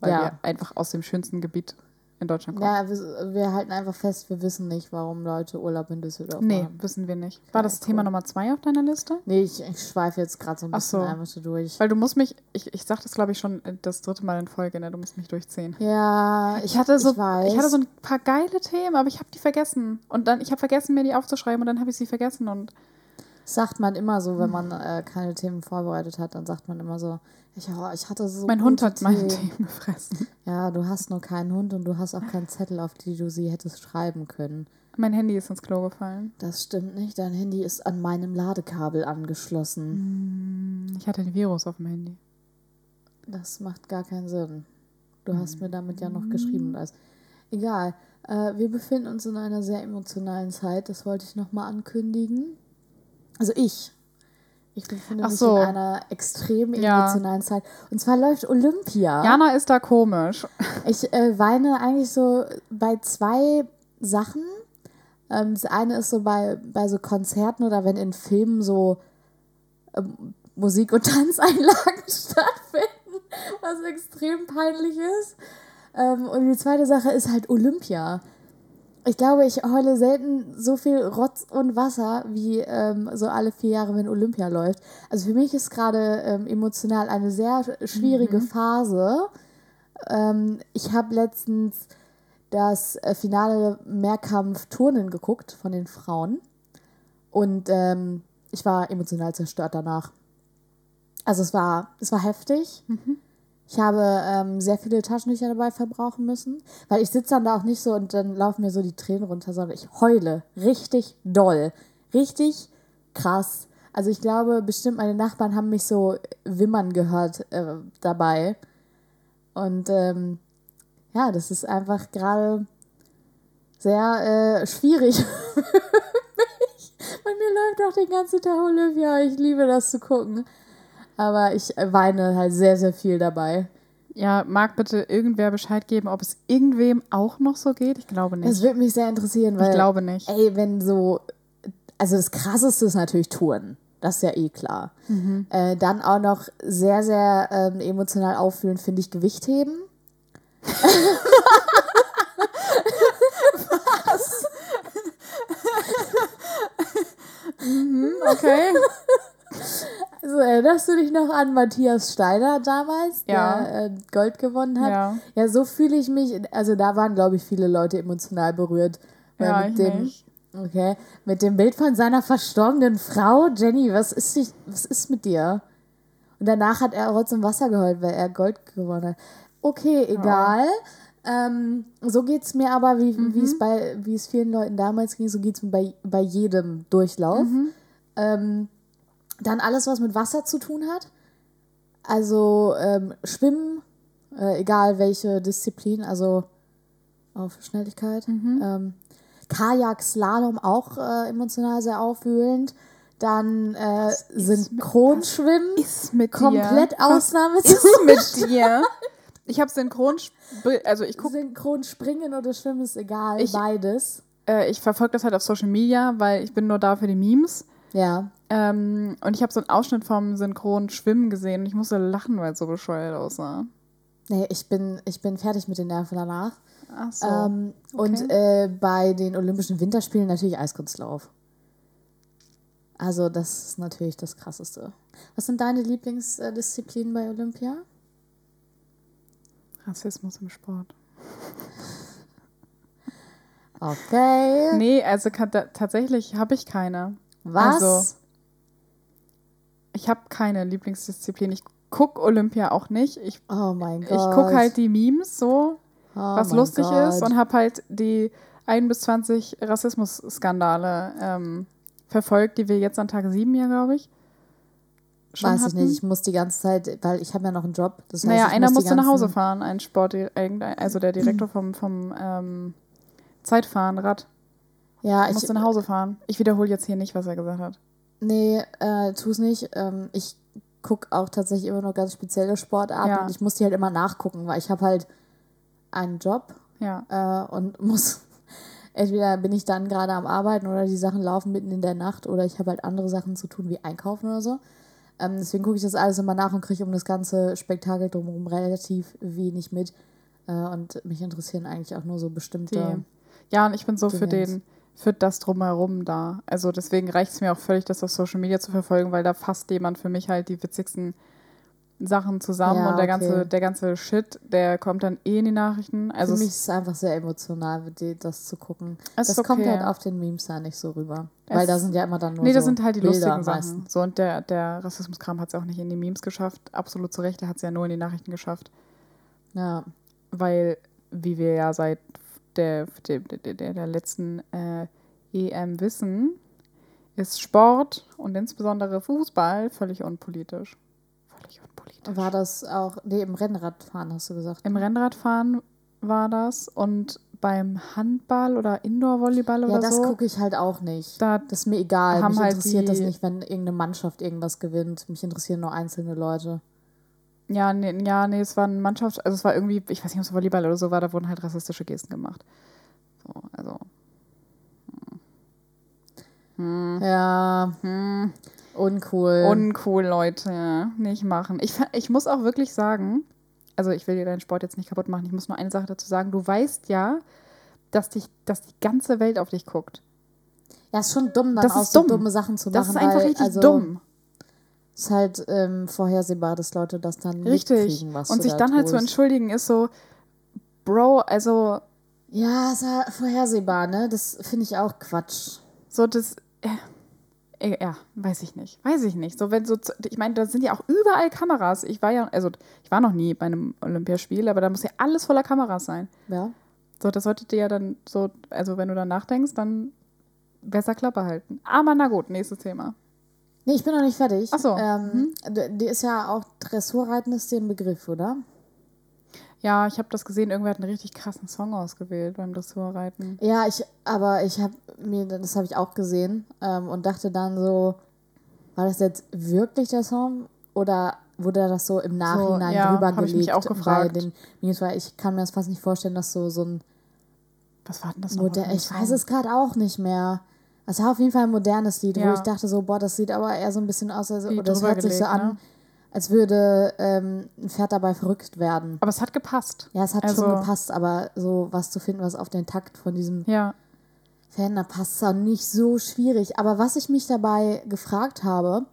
Weil Ja. wir einfach aus dem schönsten Gebiet in Deutschland kommen. Ja, wir, wir halten einfach fest, wir wissen nicht, warum Leute Urlaub in Düsseldorf nee, machen. wissen wir nicht. War das Thema. Nummer zwei auf deiner Liste? Nee, ich, ich schweife jetzt gerade so ein bisschen so. einfach so durch. Weil du musst mich, ich, ich sag das glaube ich schon das dritte Mal in Folge, ne? Du musst mich durchziehen. Ja, Ich hatte so, ich, weiß. ich hatte so ein paar geile Themen, aber ich habe die vergessen. Und dann, ich habe vergessen, mir die aufzuschreiben und dann habe ich sie vergessen. Und Sagt man immer so, wenn man äh, keine Themen vorbereitet hat, dann sagt man immer so, ich, oh, ich hatte so. mein Hund hat meine Themen. Gefressen. Ja, du hast nur keinen Hund und du hast auch keinen Zettel, auf die du sie hättest schreiben können. Mein Handy ist ins Klo gefallen. Das stimmt nicht. Dein Handy ist an meinem Ladekabel angeschlossen. Ich hatte ein Virus auf dem Handy. Das macht gar keinen Sinn. Du hast mir damit ja noch geschrieben. und alles. Egal. Äh, wir befinden uns in einer sehr emotionalen Zeit. Das wollte ich nochmal ankündigen. Also ich. Ich befinde Ach mich so. in einer extrem Ja. emotionalen Zeit. Und zwar läuft Olympia. Jana ist da komisch. Ich äh, weine eigentlich so bei zwei Sachen. Ähm, das eine ist so bei, bei so Konzerten oder wenn in Filmen so ähm, Musik- und Tanzeinlagen stattfinden, was extrem peinlich ist. Ähm, und die zweite Sache ist halt Olympia. Ich glaube, ich heule selten so viel Rotz und Wasser wie ähm, so alle vier Jahre, wenn Olympia läuft. Also für mich ist gerade ähm, emotional eine sehr schwierige Phase. Ähm, ich habe letztens das äh, Finale Mehrkampf Turnen geguckt von den Frauen und ähm, ich war emotional zerstört danach. Also es war, es war heftig. Ich habe ähm, sehr viele Taschentücher dabei verbrauchen müssen, weil ich sitze dann da auch nicht so und dann laufen mir so die Tränen runter, sondern ich heule richtig doll, richtig krass. Also ich glaube, bestimmt meine Nachbarn haben mich so wimmern gehört äh, dabei. Und ähm, ja, das ist einfach gerade sehr äh, schwierig. Bei mir doch den ganzen Tag Olympia. Ich liebe das zu gucken. Aber ich weine halt sehr, sehr viel dabei. Ja, mag bitte irgendwer Bescheid geben, ob es irgendwem auch noch so geht? Ich glaube nicht. Das würde mich sehr interessieren, weil. ich glaube nicht. Ey, wenn so. Also das krasseste ist natürlich Touren. Das ist ja eh klar. Mhm. Äh, dann auch noch sehr, sehr ähm, emotional auffühlen, finde ich, Gewichtheben. Okay. Also erinnerst du dich noch an Matthias Steiner damals, Ja. der äh, Gold gewonnen hat? Ja. Ja, so fühle ich mich. Also da waren, glaube ich, viele Leute emotional berührt. Weil Ja, mit dem, nicht. Okay. Mit dem Bild von seiner verstorbenen Frau. Jenny, was ist, dich, was ist mit dir? Und danach hat er Rotz im Wasser geheult, weil er Gold gewonnen hat. Okay, egal. Ähm, so geht es mir aber, wie wie es bei wie es vielen Leuten damals ging, so geht es mir bei, bei jedem Durchlauf. Ähm, dann alles, was mit Wasser zu tun hat. Also ähm, Schwimmen, äh, egal welche Disziplin, also auf Schnelligkeit. Ähm, Kajak, Slalom auch äh, emotional sehr aufwühlend. Dann äh, Synchronschwimmen, Ist mit komplett dir. Ausnahme. ist mit dir? Ich habe synchron, also ich gucke, Synchronspringen oder Schwimmen ist egal, Ich- beides. äh, ich verfolge das halt auf Social Media, weil ich bin nur da für die Memes. Ja. Ähm, und ich habe so einen Ausschnitt vom synchron Schwimmen gesehen und ich musste lachen, weil es so bescheuert aussah. Nee, ich bin, ich bin fertig mit den Nerven danach. Ach so. Ähm, Und okay. äh, bei den Olympischen Winterspielen natürlich Eiskunstlauf. Also das ist natürlich das Krasseste. Was sind deine Lieblingsdisziplinen bei Olympia? Rassismus im Sport. Okay. Nee, also tatsächlich habe ich keine. Was? Also, ich habe keine Lieblingsdisziplin. Ich gucke Olympia auch nicht. Ich, oh mein Gott. ich gucke halt die Memes so, oh was lustig Gott. ist und habe halt die 1 bis 20 Rassismus-Skandale ähm, verfolgt, die wir jetzt an Tag 7 hier, glaube ich, Weiß ich hatten. nicht. Ich muss die ganze Zeit, weil ich habe ja noch einen Job. Das heißt, Naja, ich einer muss musste nach Hause fahren, ein Sport, also der Direktor vom, vom ähm, Zeitfahrenrad Ja, ich, musste nach Hause fahren. Ich wiederhole jetzt hier nicht, was er gesagt hat. Nee, äh, tu's nicht. Ähm, ich gucke auch tatsächlich immer nur ganz spezielle Sportarten Ja. und ich muss die halt immer nachgucken, weil ich habe halt einen Job Ja. äh, und muss entweder bin ich dann gerade am Arbeiten oder die Sachen laufen mitten in der Nacht oder ich habe halt andere Sachen zu tun wie einkaufen oder so. Ähm, deswegen gucke ich das alles immer nach und kriege um das ganze Spektakel drumherum relativ wenig mit. Äh, und mich interessieren eigentlich auch nur so bestimmte. Die, ja, und ich bin so für Dingens. den, für das drumherum da. Also deswegen reicht es mir auch völlig, das auf Social Media zu verfolgen, weil da fasst jemand für mich halt die witzigsten Sachen zusammen Ja, und der okay. ganze, der ganze Shit, der kommt dann eh in die Nachrichten. Also Für mich ist es einfach sehr emotional, das zu gucken. Es das ist kommt okay. halt auf den Memes ja nicht so rüber. Es- Weil da sind ja immer dann nur nee, so das sind halt die Bilder lustigen Sachen. So, und der, der Rassismuskram hat es auch nicht in die Memes geschafft. Absolut zu Recht, der hat es ja nur in die Nachrichten geschafft. Ja. weil, wie wir ja seit der, der, der, der, letzten äh, EM wissen, ist Sport und insbesondere Fußball völlig unpolitisch. Völlig unpolitisch. War das auch, nee, im Rennradfahren hast du gesagt. Im Rennradfahren war das und beim Handball oder Indoor-Volleyball Ja, oder das so. gucke ich halt auch nicht. Da Das ist mir egal. haben Mich halt interessiert das die- nicht, wenn irgendeine Mannschaft irgendwas gewinnt. Mich interessieren nur einzelne Leute. Ja, nee, ja, nee, es war eine Mannschaft, also es war irgendwie, ich weiß nicht, ob es Volleyball oder so war, da wurden halt rassistische Gesten gemacht. So, also. Hm. Ja, Hm. uncool. Uncool, Leute. Nicht machen. Ich, ich muss auch wirklich sagen, also ich will dir deinen Sport jetzt nicht kaputt machen, ich muss nur eine Sache dazu sagen. Du weißt ja, dass, dich, dass die ganze Welt auf dich guckt. ja, ist schon dumm, dann Das auch ist so dumm. dumme Sachen zu Das machen. ist einfach weil, richtig also, dumm. Ist halt ähm, vorhersehbar, dass Leute das dann Richtig. mitkriegen, was Und sich da dann halt zu tust. entschuldigen ist so, Bro, also Ja, ist ja vorhersehbar, ne? Das finde ich auch Quatsch. so das. Äh, äh, ja, weiß ich nicht. Weiß ich nicht. So, wenn so, ich meine, da sind ja auch überall Kameras. Ich war ja, also ich war noch nie bei einem Olympiaspiel, aber da muss ja alles voller Kameras sein. Ja. So, das sollte dir ja dann so, also wenn du dann nachdenkst, dann besser Klappe halten. Aber na gut, nächstes Thema. Nee, ich bin noch nicht fertig. Ach so. Ähm, d- Die ist ja auch Dressurreiten ist dir ein Begriff, oder? Ja, ich habe das gesehen, irgendwer hat einen richtig krassen Song ausgewählt beim Dressurreiten. Ja, ich, aber ich habe mir, das habe ich auch gesehen ähm, und dachte dann so, war das jetzt wirklich der Song oder wurde das so im Nachhinein ja, drüber hab ich mich gelegt auch gefragt. bei den Memes, weil ich kann mir das fast nicht vorstellen, dass so so ein Was war denn das für ein ich weiß es gerade auch nicht mehr. Es war auf jeden Fall ein modernes Lied, wo Ja. ich dachte so, boah, das sieht aber eher so ein bisschen aus, als, Wie oder drüber hört sich so gelegt, an, ne? als würde ähm, ein Pferd dabei verrückt werden. Aber es hat gepasst. Ja, es hat Also- schon gepasst, aber so was zu finden, was auf den Takt von diesem Ja. Da passt es auch nicht so schwierig. Aber was ich mich dabei gefragt habe,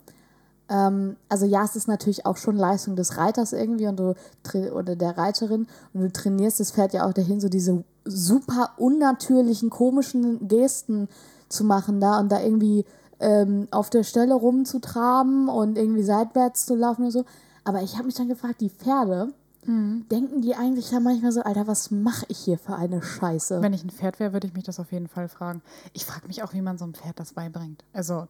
ähm, also ja, es ist natürlich auch schon Leistung des Reiters irgendwie und du oder der Reiterin und du trainierst das Pferd ja auch dahin, so diese super unnatürlichen, komischen Gesten zu machen da und da irgendwie ähm, auf der Stelle rumzutraben und irgendwie seitwärts zu laufen und so. Aber ich habe mich dann gefragt, die Pferde, denken die eigentlich ja manchmal so, Alter, was mache ich hier für eine Scheiße? Wenn ich ein Pferd wäre, würde ich mich das auf jeden Fall fragen. Ich frage mich auch, wie man so einem Pferd das beibringt. Also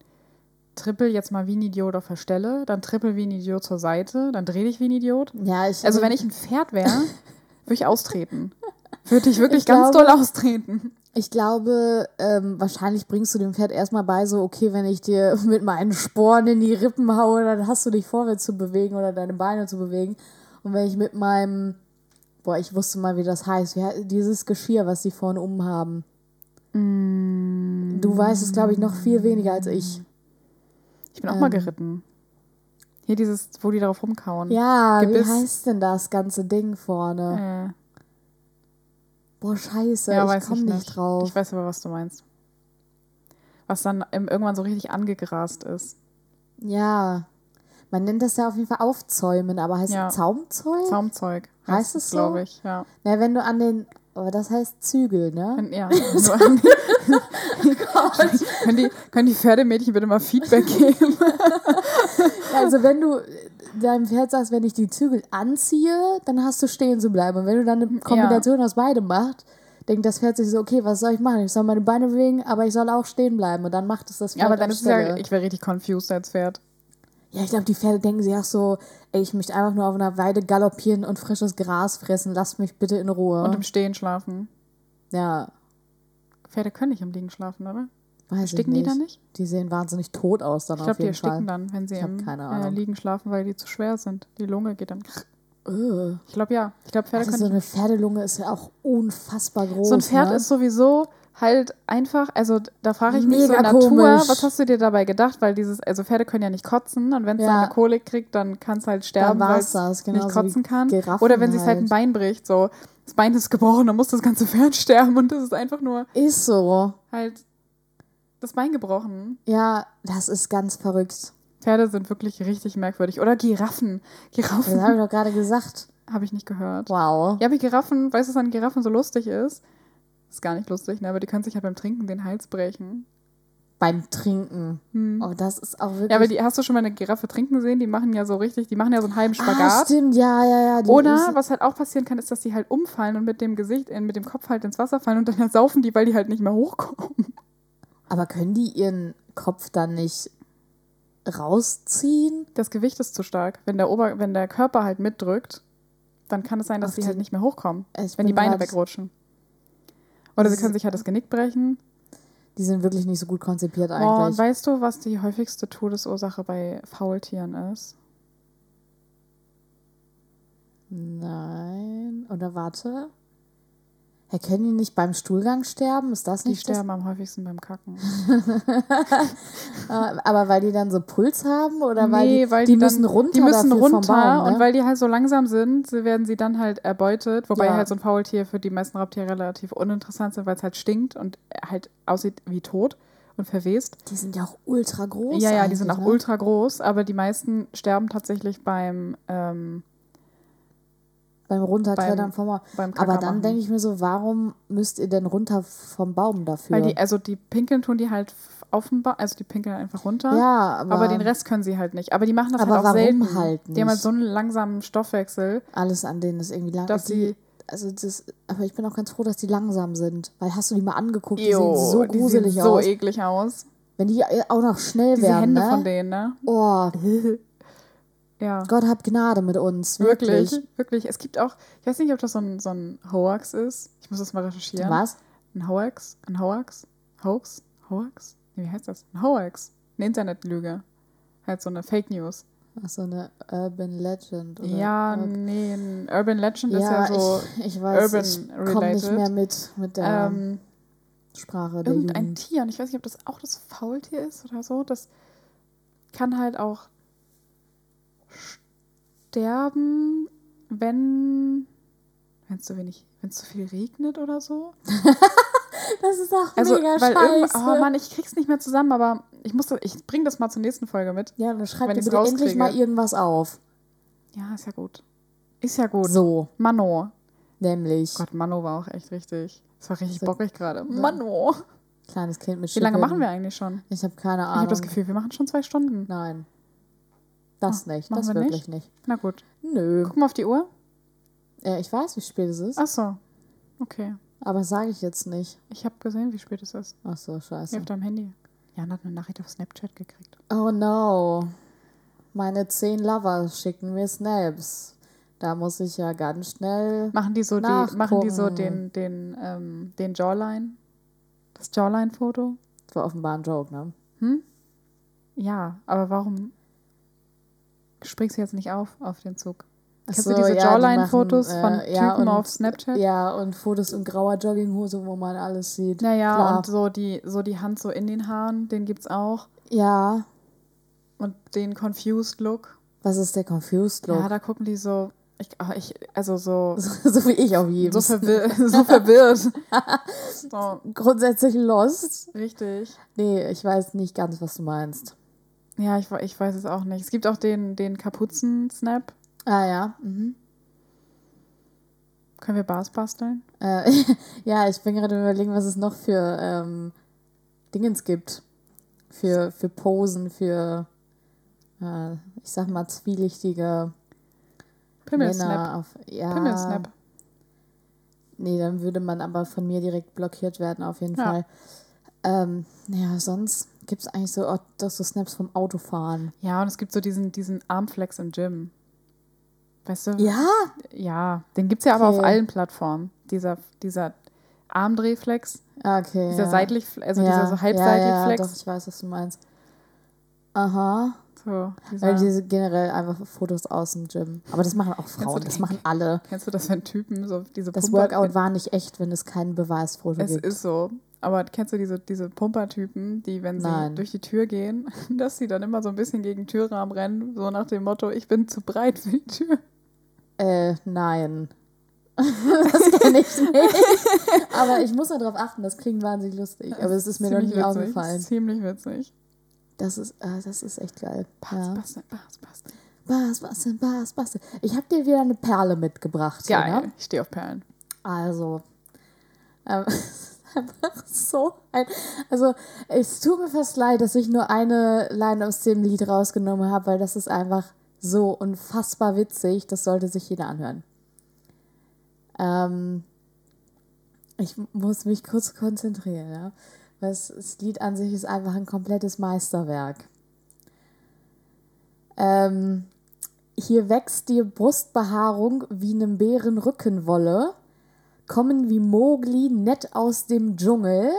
trippel jetzt mal wie ein Idiot auf der Stelle, dann trippel wie ein Idiot zur Seite, dann dreh dich wie ein Idiot. ja, ich Also wenn ich ein Pferd wäre, würde ich austreten. Würde ich wirklich Ich ganz glaube- doll austreten. Ich glaube, ähm, wahrscheinlich bringst du dem Pferd erstmal bei, so, okay, wenn ich dir mit meinen Sporen in die Rippen haue, dann hast du dich vorwärts zu bewegen oder deine Beine zu bewegen. Und wenn ich mit meinem, boah, ich wusste mal, wie das heißt, wie, dieses Geschirr, was die vorne umhaben. Du weißt es, glaube ich, noch viel weniger als ich. Ich bin auch mal Ähm. geritten. Hier dieses, wo die darauf rumkauen. Ja, Gebiss. wie heißt denn das ganze Ding vorne? Äh, Boah, scheiße, ja, ich komme ich nicht, nicht. drauf. Ich weiß aber, was du meinst. Was dann irgendwann so richtig angegrast ist. Ja, man nennt das ja auf jeden Fall Aufzäumen, aber heißt Ja. es Zaumzeug? Zaumzeug. Heißt es so? Glaube ich, ja. Na, wenn du an den, aber das heißt Zügel, ne? Wenn, ja. du an- können, die, können die Pferdemädchen bitte mal Feedback geben? Also wenn du deinem Pferd sagst, wenn ich die Zügel anziehe, dann hast du stehen zu bleiben. Und wenn du dann eine Kombination aus beidem machst, denkt das Pferd sich so, okay, was soll ich machen? Ich soll meine Beine bewegen, aber ich soll auch stehen bleiben. Und dann macht es das Pferd Ja, aber dann ist es ja, ich wäre richtig confused als Pferd. Ja, ich glaube, die Pferde denken sich auch so, ey, ich möchte einfach nur auf einer Weide galoppieren und frisches Gras fressen. Lasst mich bitte in Ruhe. Und im Stehen schlafen. ja, Pferde können nicht im Liegen schlafen, oder? Weiß Ersticken ich die dann nicht? Die sehen wahnsinnig tot aus dann Ich auf glaube, die jeden Fall. ersticken dann, wenn sie Ich im äh. Liegen schlafen, weil die zu schwer sind. Die Lunge geht dann. Ich glaube ja. Ich glaube, Pferde Also können so eine Pferdelunge ist ja auch unfassbar groß. So ein Pferd ne? ist sowieso halt einfach, also da frage ich mich so Mega Natur, komisch. was hast du dir dabei gedacht? Weil dieses, also Pferde können ja nicht kotzen und wenn es Ja. eine Kolik kriegt, dann kann es halt sterben, weil es das, nicht kotzen kann. Giraffen Oder wenn sich halt ein halt. Bein bricht, so das Bein ist gebrochen, dann muss das ganze Pferd sterben und das ist einfach nur Ist so. halt das Bein gebrochen. Ja, das ist ganz verrückt. Pferde sind wirklich richtig merkwürdig. Oder Giraffen. Das Giraffen habe ich doch gerade gesagt. habe ich nicht gehört. Wow. Ja, aber Giraffen, weißt du, was an Giraffen so lustig ist? Ist gar nicht lustig, ne? aber die können sich halt beim Trinken den Hals brechen. Beim Trinken. Oh, das ist auch wirklich. Hm. Ja, aber die, hast du schon mal eine Giraffe trinken gesehen? Die machen ja so richtig, die machen ja so einen halben ah, Spagat. stimmt, ja, ja, ja. Oder was halt auch passieren kann, ist, dass die halt umfallen und mit dem Gesicht, äh, mit dem Kopf halt ins Wasser fallen und dann saufen die, weil die halt nicht mehr hochkommen. Aber können die ihren Kopf dann nicht rausziehen? Das Gewicht ist zu stark. Wenn der, Ober wenn der Körper halt mitdrückt, dann kann es sein, dass Auf die halt nicht mehr hochkommen, wenn die Beine wegrutschen. Oder sie können sich halt das Genick brechen. Die sind wirklich nicht so gut konzipiert Oh, und eigentlich. weißt du, was die häufigste Todesursache bei Faultieren ist? Nein. Oder warte. Herr, können die nicht beim Stuhlgang sterben? Ist das Die nicht das? sterben am häufigsten beim Kacken. Äh, Aber weil die dann so Puls haben oder weil Nee, die, weil die die müssen dann, runter Die müssen runter Baum, ne? und weil die halt so langsam sind, werden sie dann halt erbeutet. Wobei Ja. halt so ein Faultier für die meisten Raubtiere relativ uninteressant sind, weil es halt stinkt und halt aussieht wie tot und verwest. Die sind ja auch ultra groß. ja, ja, die sind auch ne? ultra groß, aber die meisten sterben tatsächlich beim, ähm, Beim Runterklettern beim- vom Baum. beim Aber dann denke ich mir so, warum müsst ihr denn runter vom Baum dafür? Weil die, also die pinkeln tun die halt auf dem Baum, also die pinkeln einfach runter. ja, aber, Aber den Rest können sie halt nicht. Aber die machen das Aber halt auch selten. halt Die haben halt nicht? so einen langsamen Stoffwechsel. alles an denen ist irgendwie lang. Dass die, sie- also das, aber ich bin auch ganz froh, dass die langsam sind. Weil hast du die mal angeguckt, die Jo, sehen so die gruselig sehen so aus. eklig aus. Wenn die auch noch schnell Diese werden, Hände ne? von denen, ne? Oh, Ja. Gott hab Gnade mit uns. Wirklich, Wirklich. wirklich. Es gibt auch, ich weiß nicht, ob das so ein, so ein Hoax ist. Ich muss das mal recherchieren. Was? Ein Hoax? Ein Hoax? Hoax? Hoax? Nee, wie heißt das? Ein Hoax. Eine Internetlüge. Halt so eine Fake News. Ach so eine Urban Legend. Oder ja, Ur- nee, ein Urban Legend ja, ist ja so. ich, ich weiß, urban ich komme nicht related. mehr mit, mit der ähm, Sprache der irgendein Jugend. Tier, und ich weiß nicht, ob das auch das Faultier ist oder so, das kann halt auch sterben, wenn wenn es zu wenig, wenn es zu viel regnet oder so. Das ist auch Also, mega weil scheiße. oh Mann, ich krieg's nicht mehr zusammen, aber ich muss, das- ich bring das mal zur nächsten Folge mit. ja, dann schreib dir endlich mal irgendwas auf. Ja, ist ja gut. Ist ja gut. So, Mano. nämlich Gott, Mano war auch echt richtig. Das war richtig bockig gerade. Mano. kleines Kind mit Wie lange machen wir eigentlich schon? Ich habe keine Ich Ahnung. habe das Gefühl, wir machen schon zwei Stunden. Nein. Das nicht. machen Das wir wirklich nicht. Na gut. Nö. Guck mal auf die Uhr. Äh, ich weiß, wie spät es ist, Ach so. Okay. aber sage ich jetzt nicht. Ich habe gesehen, wie spät es ist. Ach so, scheiße. auf deinem Handy. Jan hat eine Nachricht auf Snapchat gekriegt. Oh no. Meine zehn Lover schicken mir Snaps. Da muss ich ja ganz schnell. Machen die so die, machen die so den, den, ähm, den Jawline? Das Jawline-Foto? Das war offenbar ein Joke, ne? Ja, aber warum springst du jetzt nicht auf, auf den Zug? Kennst so, du diese ja, die Jawline-Fotos von äh, ja, Typen und- auf Snapchat? Ja, und Fotos in grauer Jogginghose, wo man alles sieht. Naja, Klar. und so die, so die Hand so in den Haaren, den gibt's auch. Ja, Und den Confused Look. was ist der Confused Look? Ja, da gucken die so, ich, ah, ich also so, so wie ich auf jedem. so, verwir so verwirrt. so, Grundsätzlich lost. richtig. Nee, ich weiß nicht ganz, was du meinst. Ja, ich, ich weiß es auch nicht. Es gibt auch den, den Kapuzen-Snap. Ah ja. Mhm. Können wir Bars basteln? Äh, ja, ich bin gerade überlegen, was es noch für ähm, Dingens gibt. Für, für Posen, für, äh, ich sag mal, zwielichtige Pimmel-Snap. Männer. Auf, ja, Pimmel-Snap. Nee, dann würde man aber von mir direkt blockiert werden, auf jeden Ja. Fall. Ähm, ja, sonst gibt es eigentlich so, auch doch so Snaps vom Autofahren. Ja, und es gibt so diesen, diesen Armflex im Gym. Weißt du? Ja? Ja, den gibt es ja aber Okay. auf allen Plattformen. Dieser, dieser Armdrehflex, Ah, Okay. dieser ja. seitlich, also ja. dieser so halbseitig ja, ja, Flex. Doch, ich weiß, was du meinst. Aha. So, Weil diese generell einfach Fotos aus dem Gym. Aber das machen auch Frauen, das machen alle. kennst du das, wenn Typen so diese Das Pumper- Workout war nicht echt, wenn es kein Beweisfoto Es gibt. ist so. Aber kennst du diese, diese Pumpertypen, die, wenn sie Nein. durch die Tür gehen, dass sie dann immer so ein bisschen gegen den Türrahmen rennen, so nach dem Motto, ich bin zu breit für die Tür. Äh, nein. das kenne ich nicht. Aber ich muss darauf achten, das klingt wahnsinnig lustig. Aber es ist mir noch Ziemlich nie witzig, aufgefallen. Ziemlich witzig. Das ist, äh, das ist echt geil. Pass, ja. pass, pass, pass. Bas, Basse, Bas, Basse. Ich habe dir wieder eine Perle mitgebracht. Geil, Ne? ich stehe auf Perlen. Also, ähm, einfach so ein. Also, es tut mir fast leid, dass ich nur eine Line aus dem Lied rausgenommen habe, weil das ist einfach so unfassbar witzig. Das sollte sich jeder anhören. Ähm, ich muss mich kurz konzentrieren, ja. Weil das Lied an sich ist einfach ein komplettes Meisterwerk. Ähm, hier wächst dir Brustbehaarung wie nem Bären Rückenwolle, kommen wie Mogli nett aus dem Dschungel.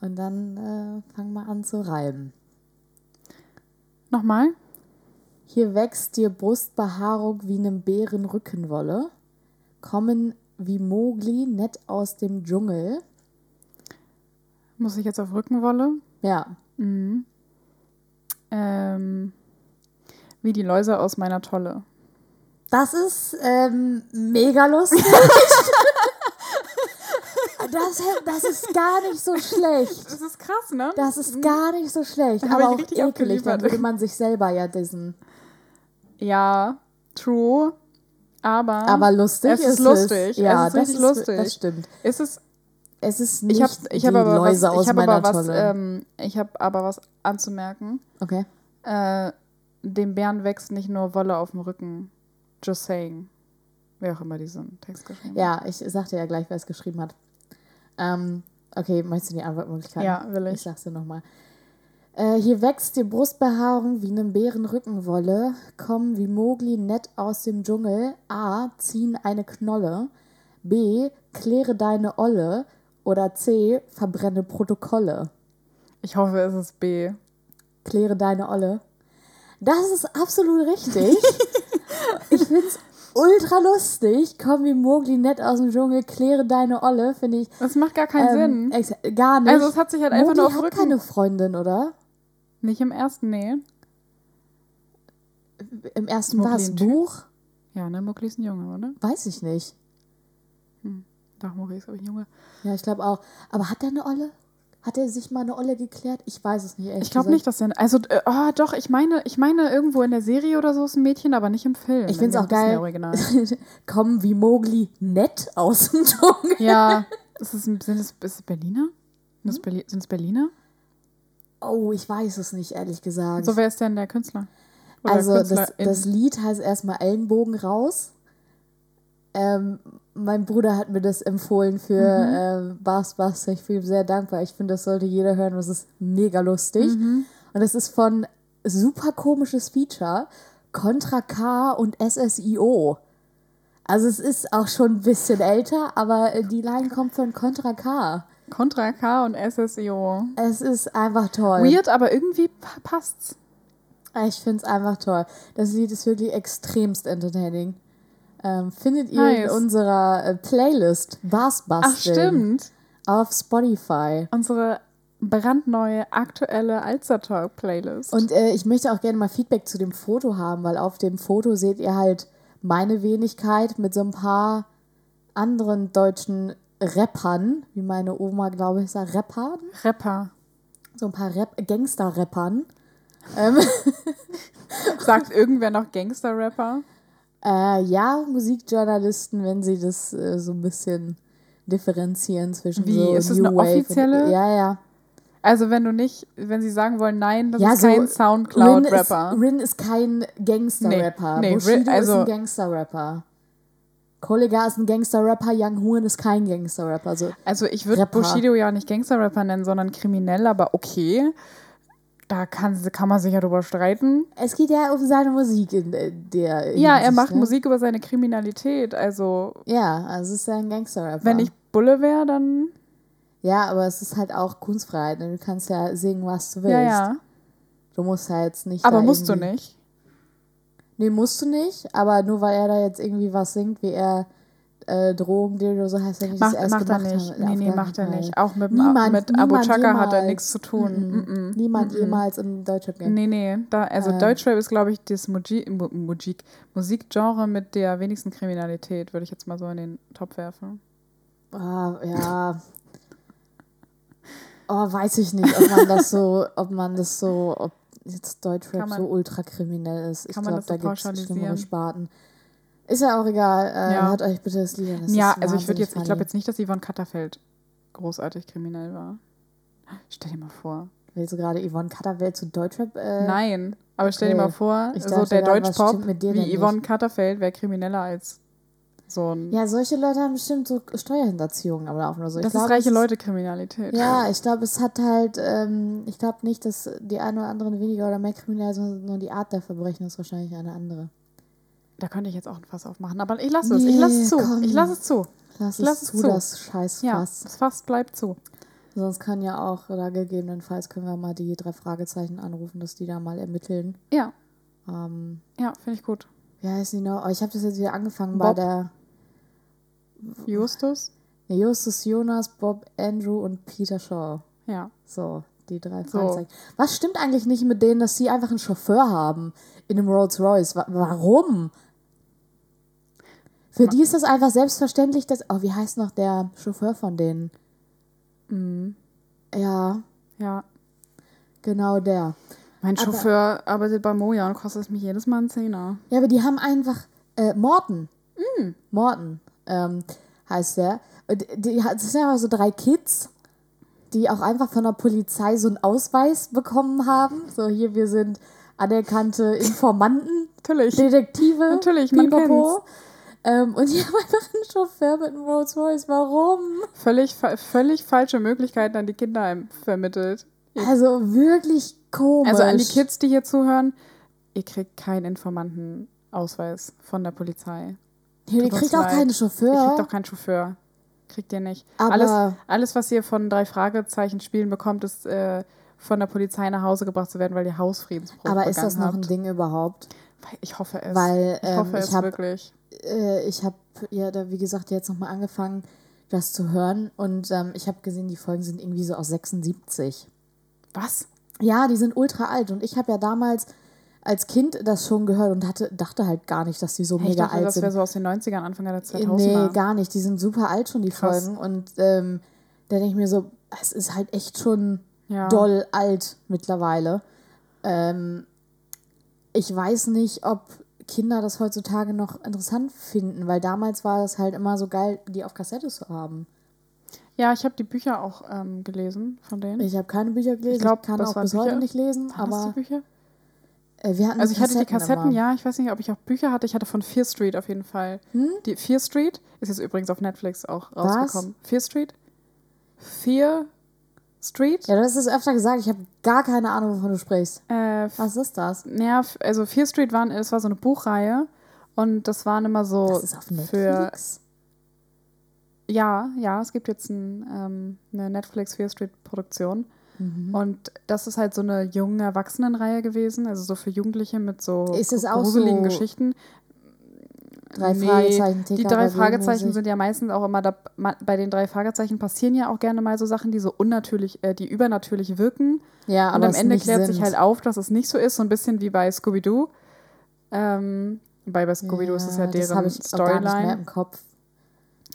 Und dann äh, fangen wir an zu reiben. Nochmal? Hier wächst dir Brustbehaarung wie nem Bären Rückenwolle, kommen wie Mogli nett aus dem Dschungel. Muss ich jetzt auf Rückenwolle? Ja, Ähm, wie die Läuse aus meiner Tolle. Das ist ähm, mega lustig. das, das ist gar nicht so schlecht. Das ist krass, ne? Das ist gar nicht so schlecht, Hab aber auch ekelig. Dann würde man sich selber ja dissen. Ja, true. Aber, Aber lustig es ist lustig. Ja, es ist das ist lustig. Das stimmt. ist es Es ist nicht Ich habe ich die hab aber, was, Läuse aus ich hab meiner aber was, Tolle. ähm, ich hab aber was anzumerken. okay. Äh, dem Bären wächst nicht nur Wolle auf dem Rücken. Just saying. Wer auch immer diesen Text geschrieben hat. Ja, ich sagte ja gleich, wer es geschrieben hat. Ähm, okay, möchtest du die Antwortmöglichkeit? Ja, will Ich ich. sag's dir nochmal. Äh, hier wächst die Brustbehaarung wie einem Bärenrückenwolle, kommen wie Mogli nett aus dem Dschungel. A. Ziehen eine Knolle. B. Kläre deine Olle. Oder C. Verbrenne Protokolle. Ich hoffe, es ist B. Kläre deine Olle. Das ist absolut richtig. ich find's ultra lustig. Komm wie Mogli nett aus dem Dschungel, kläre deine Olle, finde ich. Das macht gar keinen ähm, Sinn. Gar nicht. Also es hat sich halt einfach Mogli nur auf hat Rücken. keine Freundin, oder? Nicht im ersten, nee. Im ersten ein Typ? Buch? Ja, ne, Mowgli ist ein Junge, oder? Weiß ich nicht. Doch, Mowgli ist, glaube ich, ein Junge. Ja, ich glaube auch. Aber hat er eine Olle? Hat er sich mal eine Olle geklärt? Ich weiß es nicht. ehrlich Ich glaube nicht, dass er. Also, äh, oh, doch, ich meine, ich meine, irgendwo in der Serie oder so ist ein Mädchen, aber nicht im Film. Ich finde es auch geil. Kommen wie Mowgli nett aus dem Dschungel. Ja, ist es, sind es, ist es Berliner? Sind Hm? Berli sind es Berliner? Oh, ich weiß es nicht, ehrlich gesagt. So, wer ist denn der Künstler? Oder Also das, das Lied heißt erstmal Ellenbogen raus. Ähm, mein Bruder hat mir das empfohlen für Mhm. ähm, Bars Bars. Ich bin ihm sehr dankbar. Ich finde, das sollte jeder hören. Das ist mega lustig. Mhm. Und das ist von super komisches Feature. Contra K und SSIO. Also es ist auch schon ein bisschen älter, aber äh, die Line kommt von Contra K. Contra K und SSIO. Es ist einfach toll. Weird, aber irgendwie pa- passt's. Ich finde es einfach toll. Das Lied ist wirklich extremst entertaining. Ähm, findet ihr Nice. in unserer äh, Playlist Ach, Basteln stimmt. auf Spotify. Unsere brandneue, aktuelle Alster Talk Playlist. Und äh, ich möchte auch gerne mal Feedback zu dem Foto haben, weil auf dem Foto seht ihr halt meine Wenigkeit mit so ein paar anderen deutschen Rappern, wie meine Oma, glaube ich, sagt, Rappern? Rapper. So ein paar Rap Gangster-Rappern. Ähm, Sagt irgendwer noch Gangster-Rapper? Äh, ja, Musikjournalisten, wenn sie das äh, so ein bisschen differenzieren zwischen Wie? so Ist das New eine Wave offizielle? Und, ja, ja. Also wenn du nicht, wenn sie sagen wollen, nein, das ja, ist so kein Rin Soundcloud-Rapper. Rin ist kein Gangster-Rapper. Nee, nee, Bushido Rin- also- ist ein Gangster-Rapper. Kollega ist ein Gangster-Rapper, Young Horn ist kein Gangster-Rapper. Also, Also ich würde. Bushido ja nicht Gangster-Rapper nennen, sondern kriminell, aber okay. Da kann, kann man sich ja drüber streiten. es geht ja um seine Musik in der Ja, er macht ne? Musik über seine Kriminalität. Also Ja, also es ist ja ein Gangster-Rapper. wenn ich Bulle wäre, dann Ja, aber es ist halt auch Kunstfreiheit. Ne? Du kannst ja singen, was du willst. ja, ja. Du musst ja jetzt nicht. Aber musst du nicht. Nee, musst du nicht, aber nur weil er da jetzt irgendwie was singt, wie er äh, Drogen, oder so heißt er nicht, Macht, dass er es macht er nicht. Nee, nee, macht er nicht. Auch mit, Niemand- mit Abu Chaka hat er nichts zu tun. Mm -mm. Niemand jemals in Deutschrap geht. Nee, nee. Da, also Ähm. Deutschrap ist, glaube ich, das Muji, Mu- Musik, Musikgenre mit der wenigsten Kriminalität, würde ich jetzt mal so in den Topf werfen. Ah, ja. Oh, weiß ich nicht, ob man das so, ob man das so, ob jetzt Deutschrap man- so ultrakriminell ist. Ich glaube, das da gibt es schlimmere Sparten. Ist ja auch egal. Äh, Ja. Hört euch bitte das Lied an. Das ja, also ich würde jetzt, ich glaube funny. jetzt nicht, dass Yvonne Katterfeld großartig kriminell war. Stell dir mal vor. Willst du gerade Yvonne Katterwelt zu Deutschrap? Äh, Nein, aber stell dir mal vor, Ich so der Deutschpop wie nicht? Yvonne Katterfeld wäre krimineller als so ein. Ja, solche Leute haben bestimmt so Steuerhinterziehungen am Laufen oder so. das ich glaub, ist reiche Leute-Kriminalität. Ja, ich glaube, es hat halt, ähm, ich glaube nicht, dass die eine oder andere weniger oder mehr kriminell sind, sondern nur die Art der Verbrechen ist wahrscheinlich eine andere. Da könnte ich jetzt auch ein Fass aufmachen, aber ich lasse es. Ich lasse Nee, es zu. komm. Ich lasse es zu. Lass, Lass es zu, zu. das scheiß Ja, Fass. das Fass bleibt zu. Sonst kann ja auch, oder gegebenenfalls können wir mal die drei Fragezeichen anrufen, dass die da mal ermitteln. Ja, Ähm, ja, finde ich gut. wie heißen die noch? Oh, ich habe das jetzt wieder angefangen bei Bob. der Justus? nee, Justus Jonas, Bob, Andrew und Peter Shaw. Ja. So, die drei So. Fragezeichen. Was stimmt eigentlich nicht mit denen, dass sie einfach einen Chauffeur haben in einem Rolls Royce? Wa warum? Für die ist das einfach selbstverständlich, dass. Oh, wie heißt noch der Chauffeur von denen? Mhm. Ja, Ja. genau der. Mein Aber- Chauffeur arbeitet bei Moja und kostet es mich jedes Mal einen Zehner. Ja, aber die haben einfach. Äh, Morten. Mm. Morten ähm, heißt der. Und die, das sind einfach so drei Kids, die auch einfach von der Polizei so einen Ausweis bekommen haben. So, hier, wir sind anerkannte Informanten, Natürlich. Detektive. Natürlich, man pipapo. Ähm, und die haben einfach einen Chauffeur mit einem Rolls Royce. Warum? Völlig, völlig falsche Möglichkeiten an die Kinder vermittelt. Also wirklich komisch. Also an die Kids, die hier zuhören, ihr kriegt keinen Informantenausweis von der Polizei. Ihr kriegt auch leid. keinen Ihr Chauffeur. kriegt auch keinen Chauffeur. Kriegt ihr nicht. Aber- alles, alles, was ihr von drei Fragezeichen spielen bekommt, ist äh, von der Polizei nach Hause gebracht zu werden, weil ihr Hausfriedensbruch Aber ist das noch ein habt. Ding überhaupt? Ich hoffe es. Weil, ich ähm, hoffe ich es hab- wirklich. Äh, ich habe ja da, wie gesagt, jetzt nochmal angefangen, das zu hören. Und ähm, ich habe gesehen, die Folgen sind irgendwie so aus 76. Was? Ja, die sind ultra alt. Und ich habe ja damals als Kind das schon gehört und hatte, dachte halt gar nicht, dass die so Hey, ich mega dachte, alt das sind. wäre so aus den 90ern, Anfang der 2000er. Nee, gar nicht. Die sind super alt schon, die Krass. Folgen. Und ähm, da denke ich mir so, es ist halt echt schon Ja. doll alt mittlerweile. Ähm, ich weiß nicht, ob Kinder das heutzutage noch interessant finden, weil damals war es halt immer so geil, die auf Kassette zu haben. Ja, ich habe die Bücher auch ähm, gelesen von denen. Ich habe keine Bücher gelesen, ich, glaub, kann das auch bis heute Bücher. nicht lesen, Waren das die aber Bücher? äh, wir hatten Also ich hatte die Kassetten, immer. ja. Ich weiß nicht, ob ich auch Bücher hatte. Ich hatte von Fear Street auf jeden Fall. Die Fear Street ist jetzt übrigens auf Netflix auch Hm? Was? rausgekommen. Fear Street? Fear Street? Ja, du hast es öfter gesagt, ich habe gar keine Ahnung, wovon du sprichst. Äh, Was ist das? ja, f- also Fear Street waren, es war so eine Buchreihe und das waren immer so Das ist auf für Netflix. Ja, ja, es gibt jetzt ein, ähm, eine Netflix Fear Street Produktion. Mhm. Und das ist halt so eine junge Erwachsenenreihe gewesen, also so für Jugendliche mit so Ist es auch gruseligen so Geschichten. Drei Nee, Fragezeichen, Die TKKG drei Fragezeichen sind ja meistens auch immer da, bei den drei Fragezeichen passieren ja auch gerne mal so Sachen, die so unnatürlich, äh, die übernatürlich wirken. Ja, Und aber am es Ende klärt sind. sich halt auf, dass es nicht so ist, so ein bisschen wie bei Scooby-Doo. Ähm, weil bei Scooby-Doo ist es ja das deren habe ich auch gar nicht mehr Storyline. im Kopf.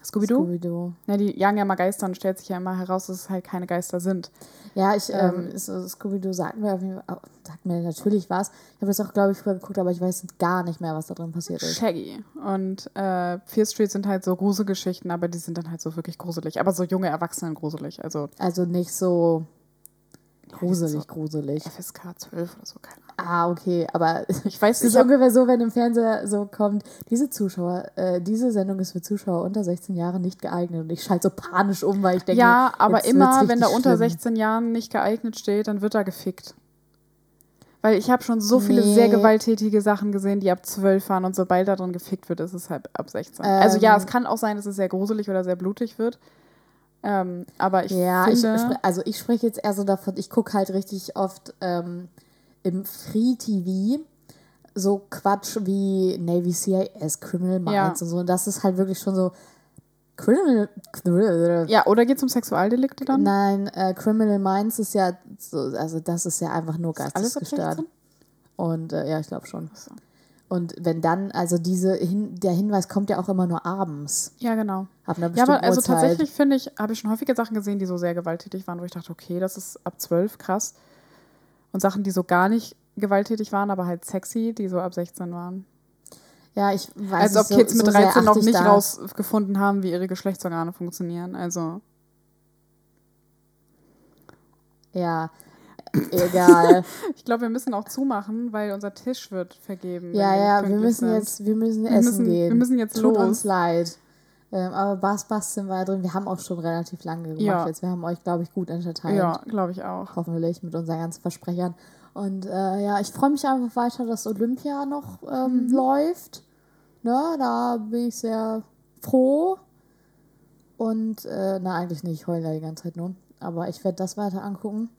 Scooby-Doo? Scooby-Doo. Ja, die jagen ja mal Geister und stellt sich ja immer heraus, dass es halt keine Geister sind. Ja, ich, ähm, Ähm, so Scooby-Doo sagt mir, oh, sagt mir natürlich was. Ich habe das auch, glaube ich, früher geguckt, aber ich weiß gar nicht mehr, was da drin passiert ist. Shaggy. Und äh, Fear Street sind halt so Gruselgeschichten, aber die sind dann halt so wirklich gruselig. Aber so junge Erwachsenen gruselig. Also Also nicht so gruselig, gruselig. FSK 12 oder so, keine. Ah, okay, aber Ich weiß es ist ich ungefähr so, wenn im Fernseher so kommt, diese Zuschauer, äh, diese Sendung ist für Zuschauer unter 16 Jahren nicht geeignet. Und ich schalte so panisch um, weil ich denke, Ja, aber immer, wenn da unter schlimm. 16 Jahren nicht geeignet steht, dann wird da gefickt. Weil ich habe schon so viele Nee. sehr gewalttätige Sachen gesehen, die ab 12 waren und sobald da drin gefickt wird, ist es halt ab 16. also ja, Ähm. es kann auch sein, dass es sehr gruselig oder sehr blutig wird. Ähm, aber ich Ja, ich, finde, spre- also ich spreche jetzt eher so davon, ich gucke halt richtig oft ähm, im Free TV so Quatsch wie Navy CIS, Criminal Minds Ja. und so. Und das ist halt wirklich schon so Criminal. ja, oder geht es um Sexualdelikte dann? Nein, äh, Criminal Minds ist ja so, also das ist ja einfach nur geistesgestört. 16? Und äh, ja, ich glaube schon. so. Und wenn dann, also diese hin, der Hinweis kommt ja auch immer nur abends. Ja, genau. Ab einer Ja, aber also Uhrzeit. tatsächlich finde ich, habe ich schon häufige Sachen gesehen, die so sehr gewalttätig waren, wo ich dachte, okay, das ist ab 12 krass. Und Sachen, die so gar nicht gewalttätig waren, aber halt sexy, die so ab 16 waren. Ja, ich weiß Als ob so- Kids mit so sehr 13 noch nicht rausgefunden haben, wie ihre Geschlechtsorgane funktionieren. Also, Ja, egal. ich glaube, wir müssen auch zumachen, weil unser Tisch wird vergeben. ja, ja, wir müssen sind. jetzt, wir müssen Wir essen müssen- gehen. wir müssen jetzt Tut los. uns leid. Ähm, aber Bass, Bass sind wir drin. Wir haben auch schon relativ lange gemacht Ja. jetzt. Wir haben euch, glaube ich, gut entertained. Ja, glaube ich auch. Hoffentlich mit unseren ganzen Versprechern. Und äh, ja, ich freue mich einfach weiter, dass Olympia noch ähm, Mhm. läuft. Ne, da bin ich sehr froh. Und, äh, na, eigentlich nicht, ich heule ja die ganze Zeit nur. Aber ich werde das weiter angucken.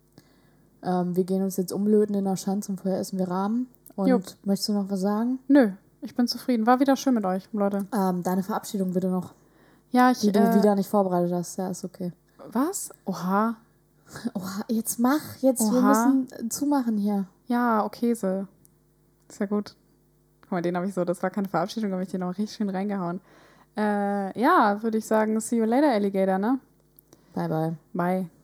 Ähm, wir gehen uns jetzt umlöten in der Schanze und vorher essen wir Rahmen. Und Jupp. möchtest du noch was sagen? Nö, ich bin zufrieden. War wieder schön mit euch, Leute. Ähm, deine Verabschiedung bitte noch, Ja, ich. die du äh, wieder nicht vorbereitet hast. Ja, ist okay. Was? Oha. Oha, jetzt mach, jetzt, wir Oha. müssen äh, zumachen hier. Ja, okay, so. Ist ja gut. Guck mal, den habe ich so, das war keine Verabschiedung, habe ich den noch richtig schön reingehauen. Äh, ja, würde ich sagen, see you later, Alligator, ne? Bye, bye. Bye.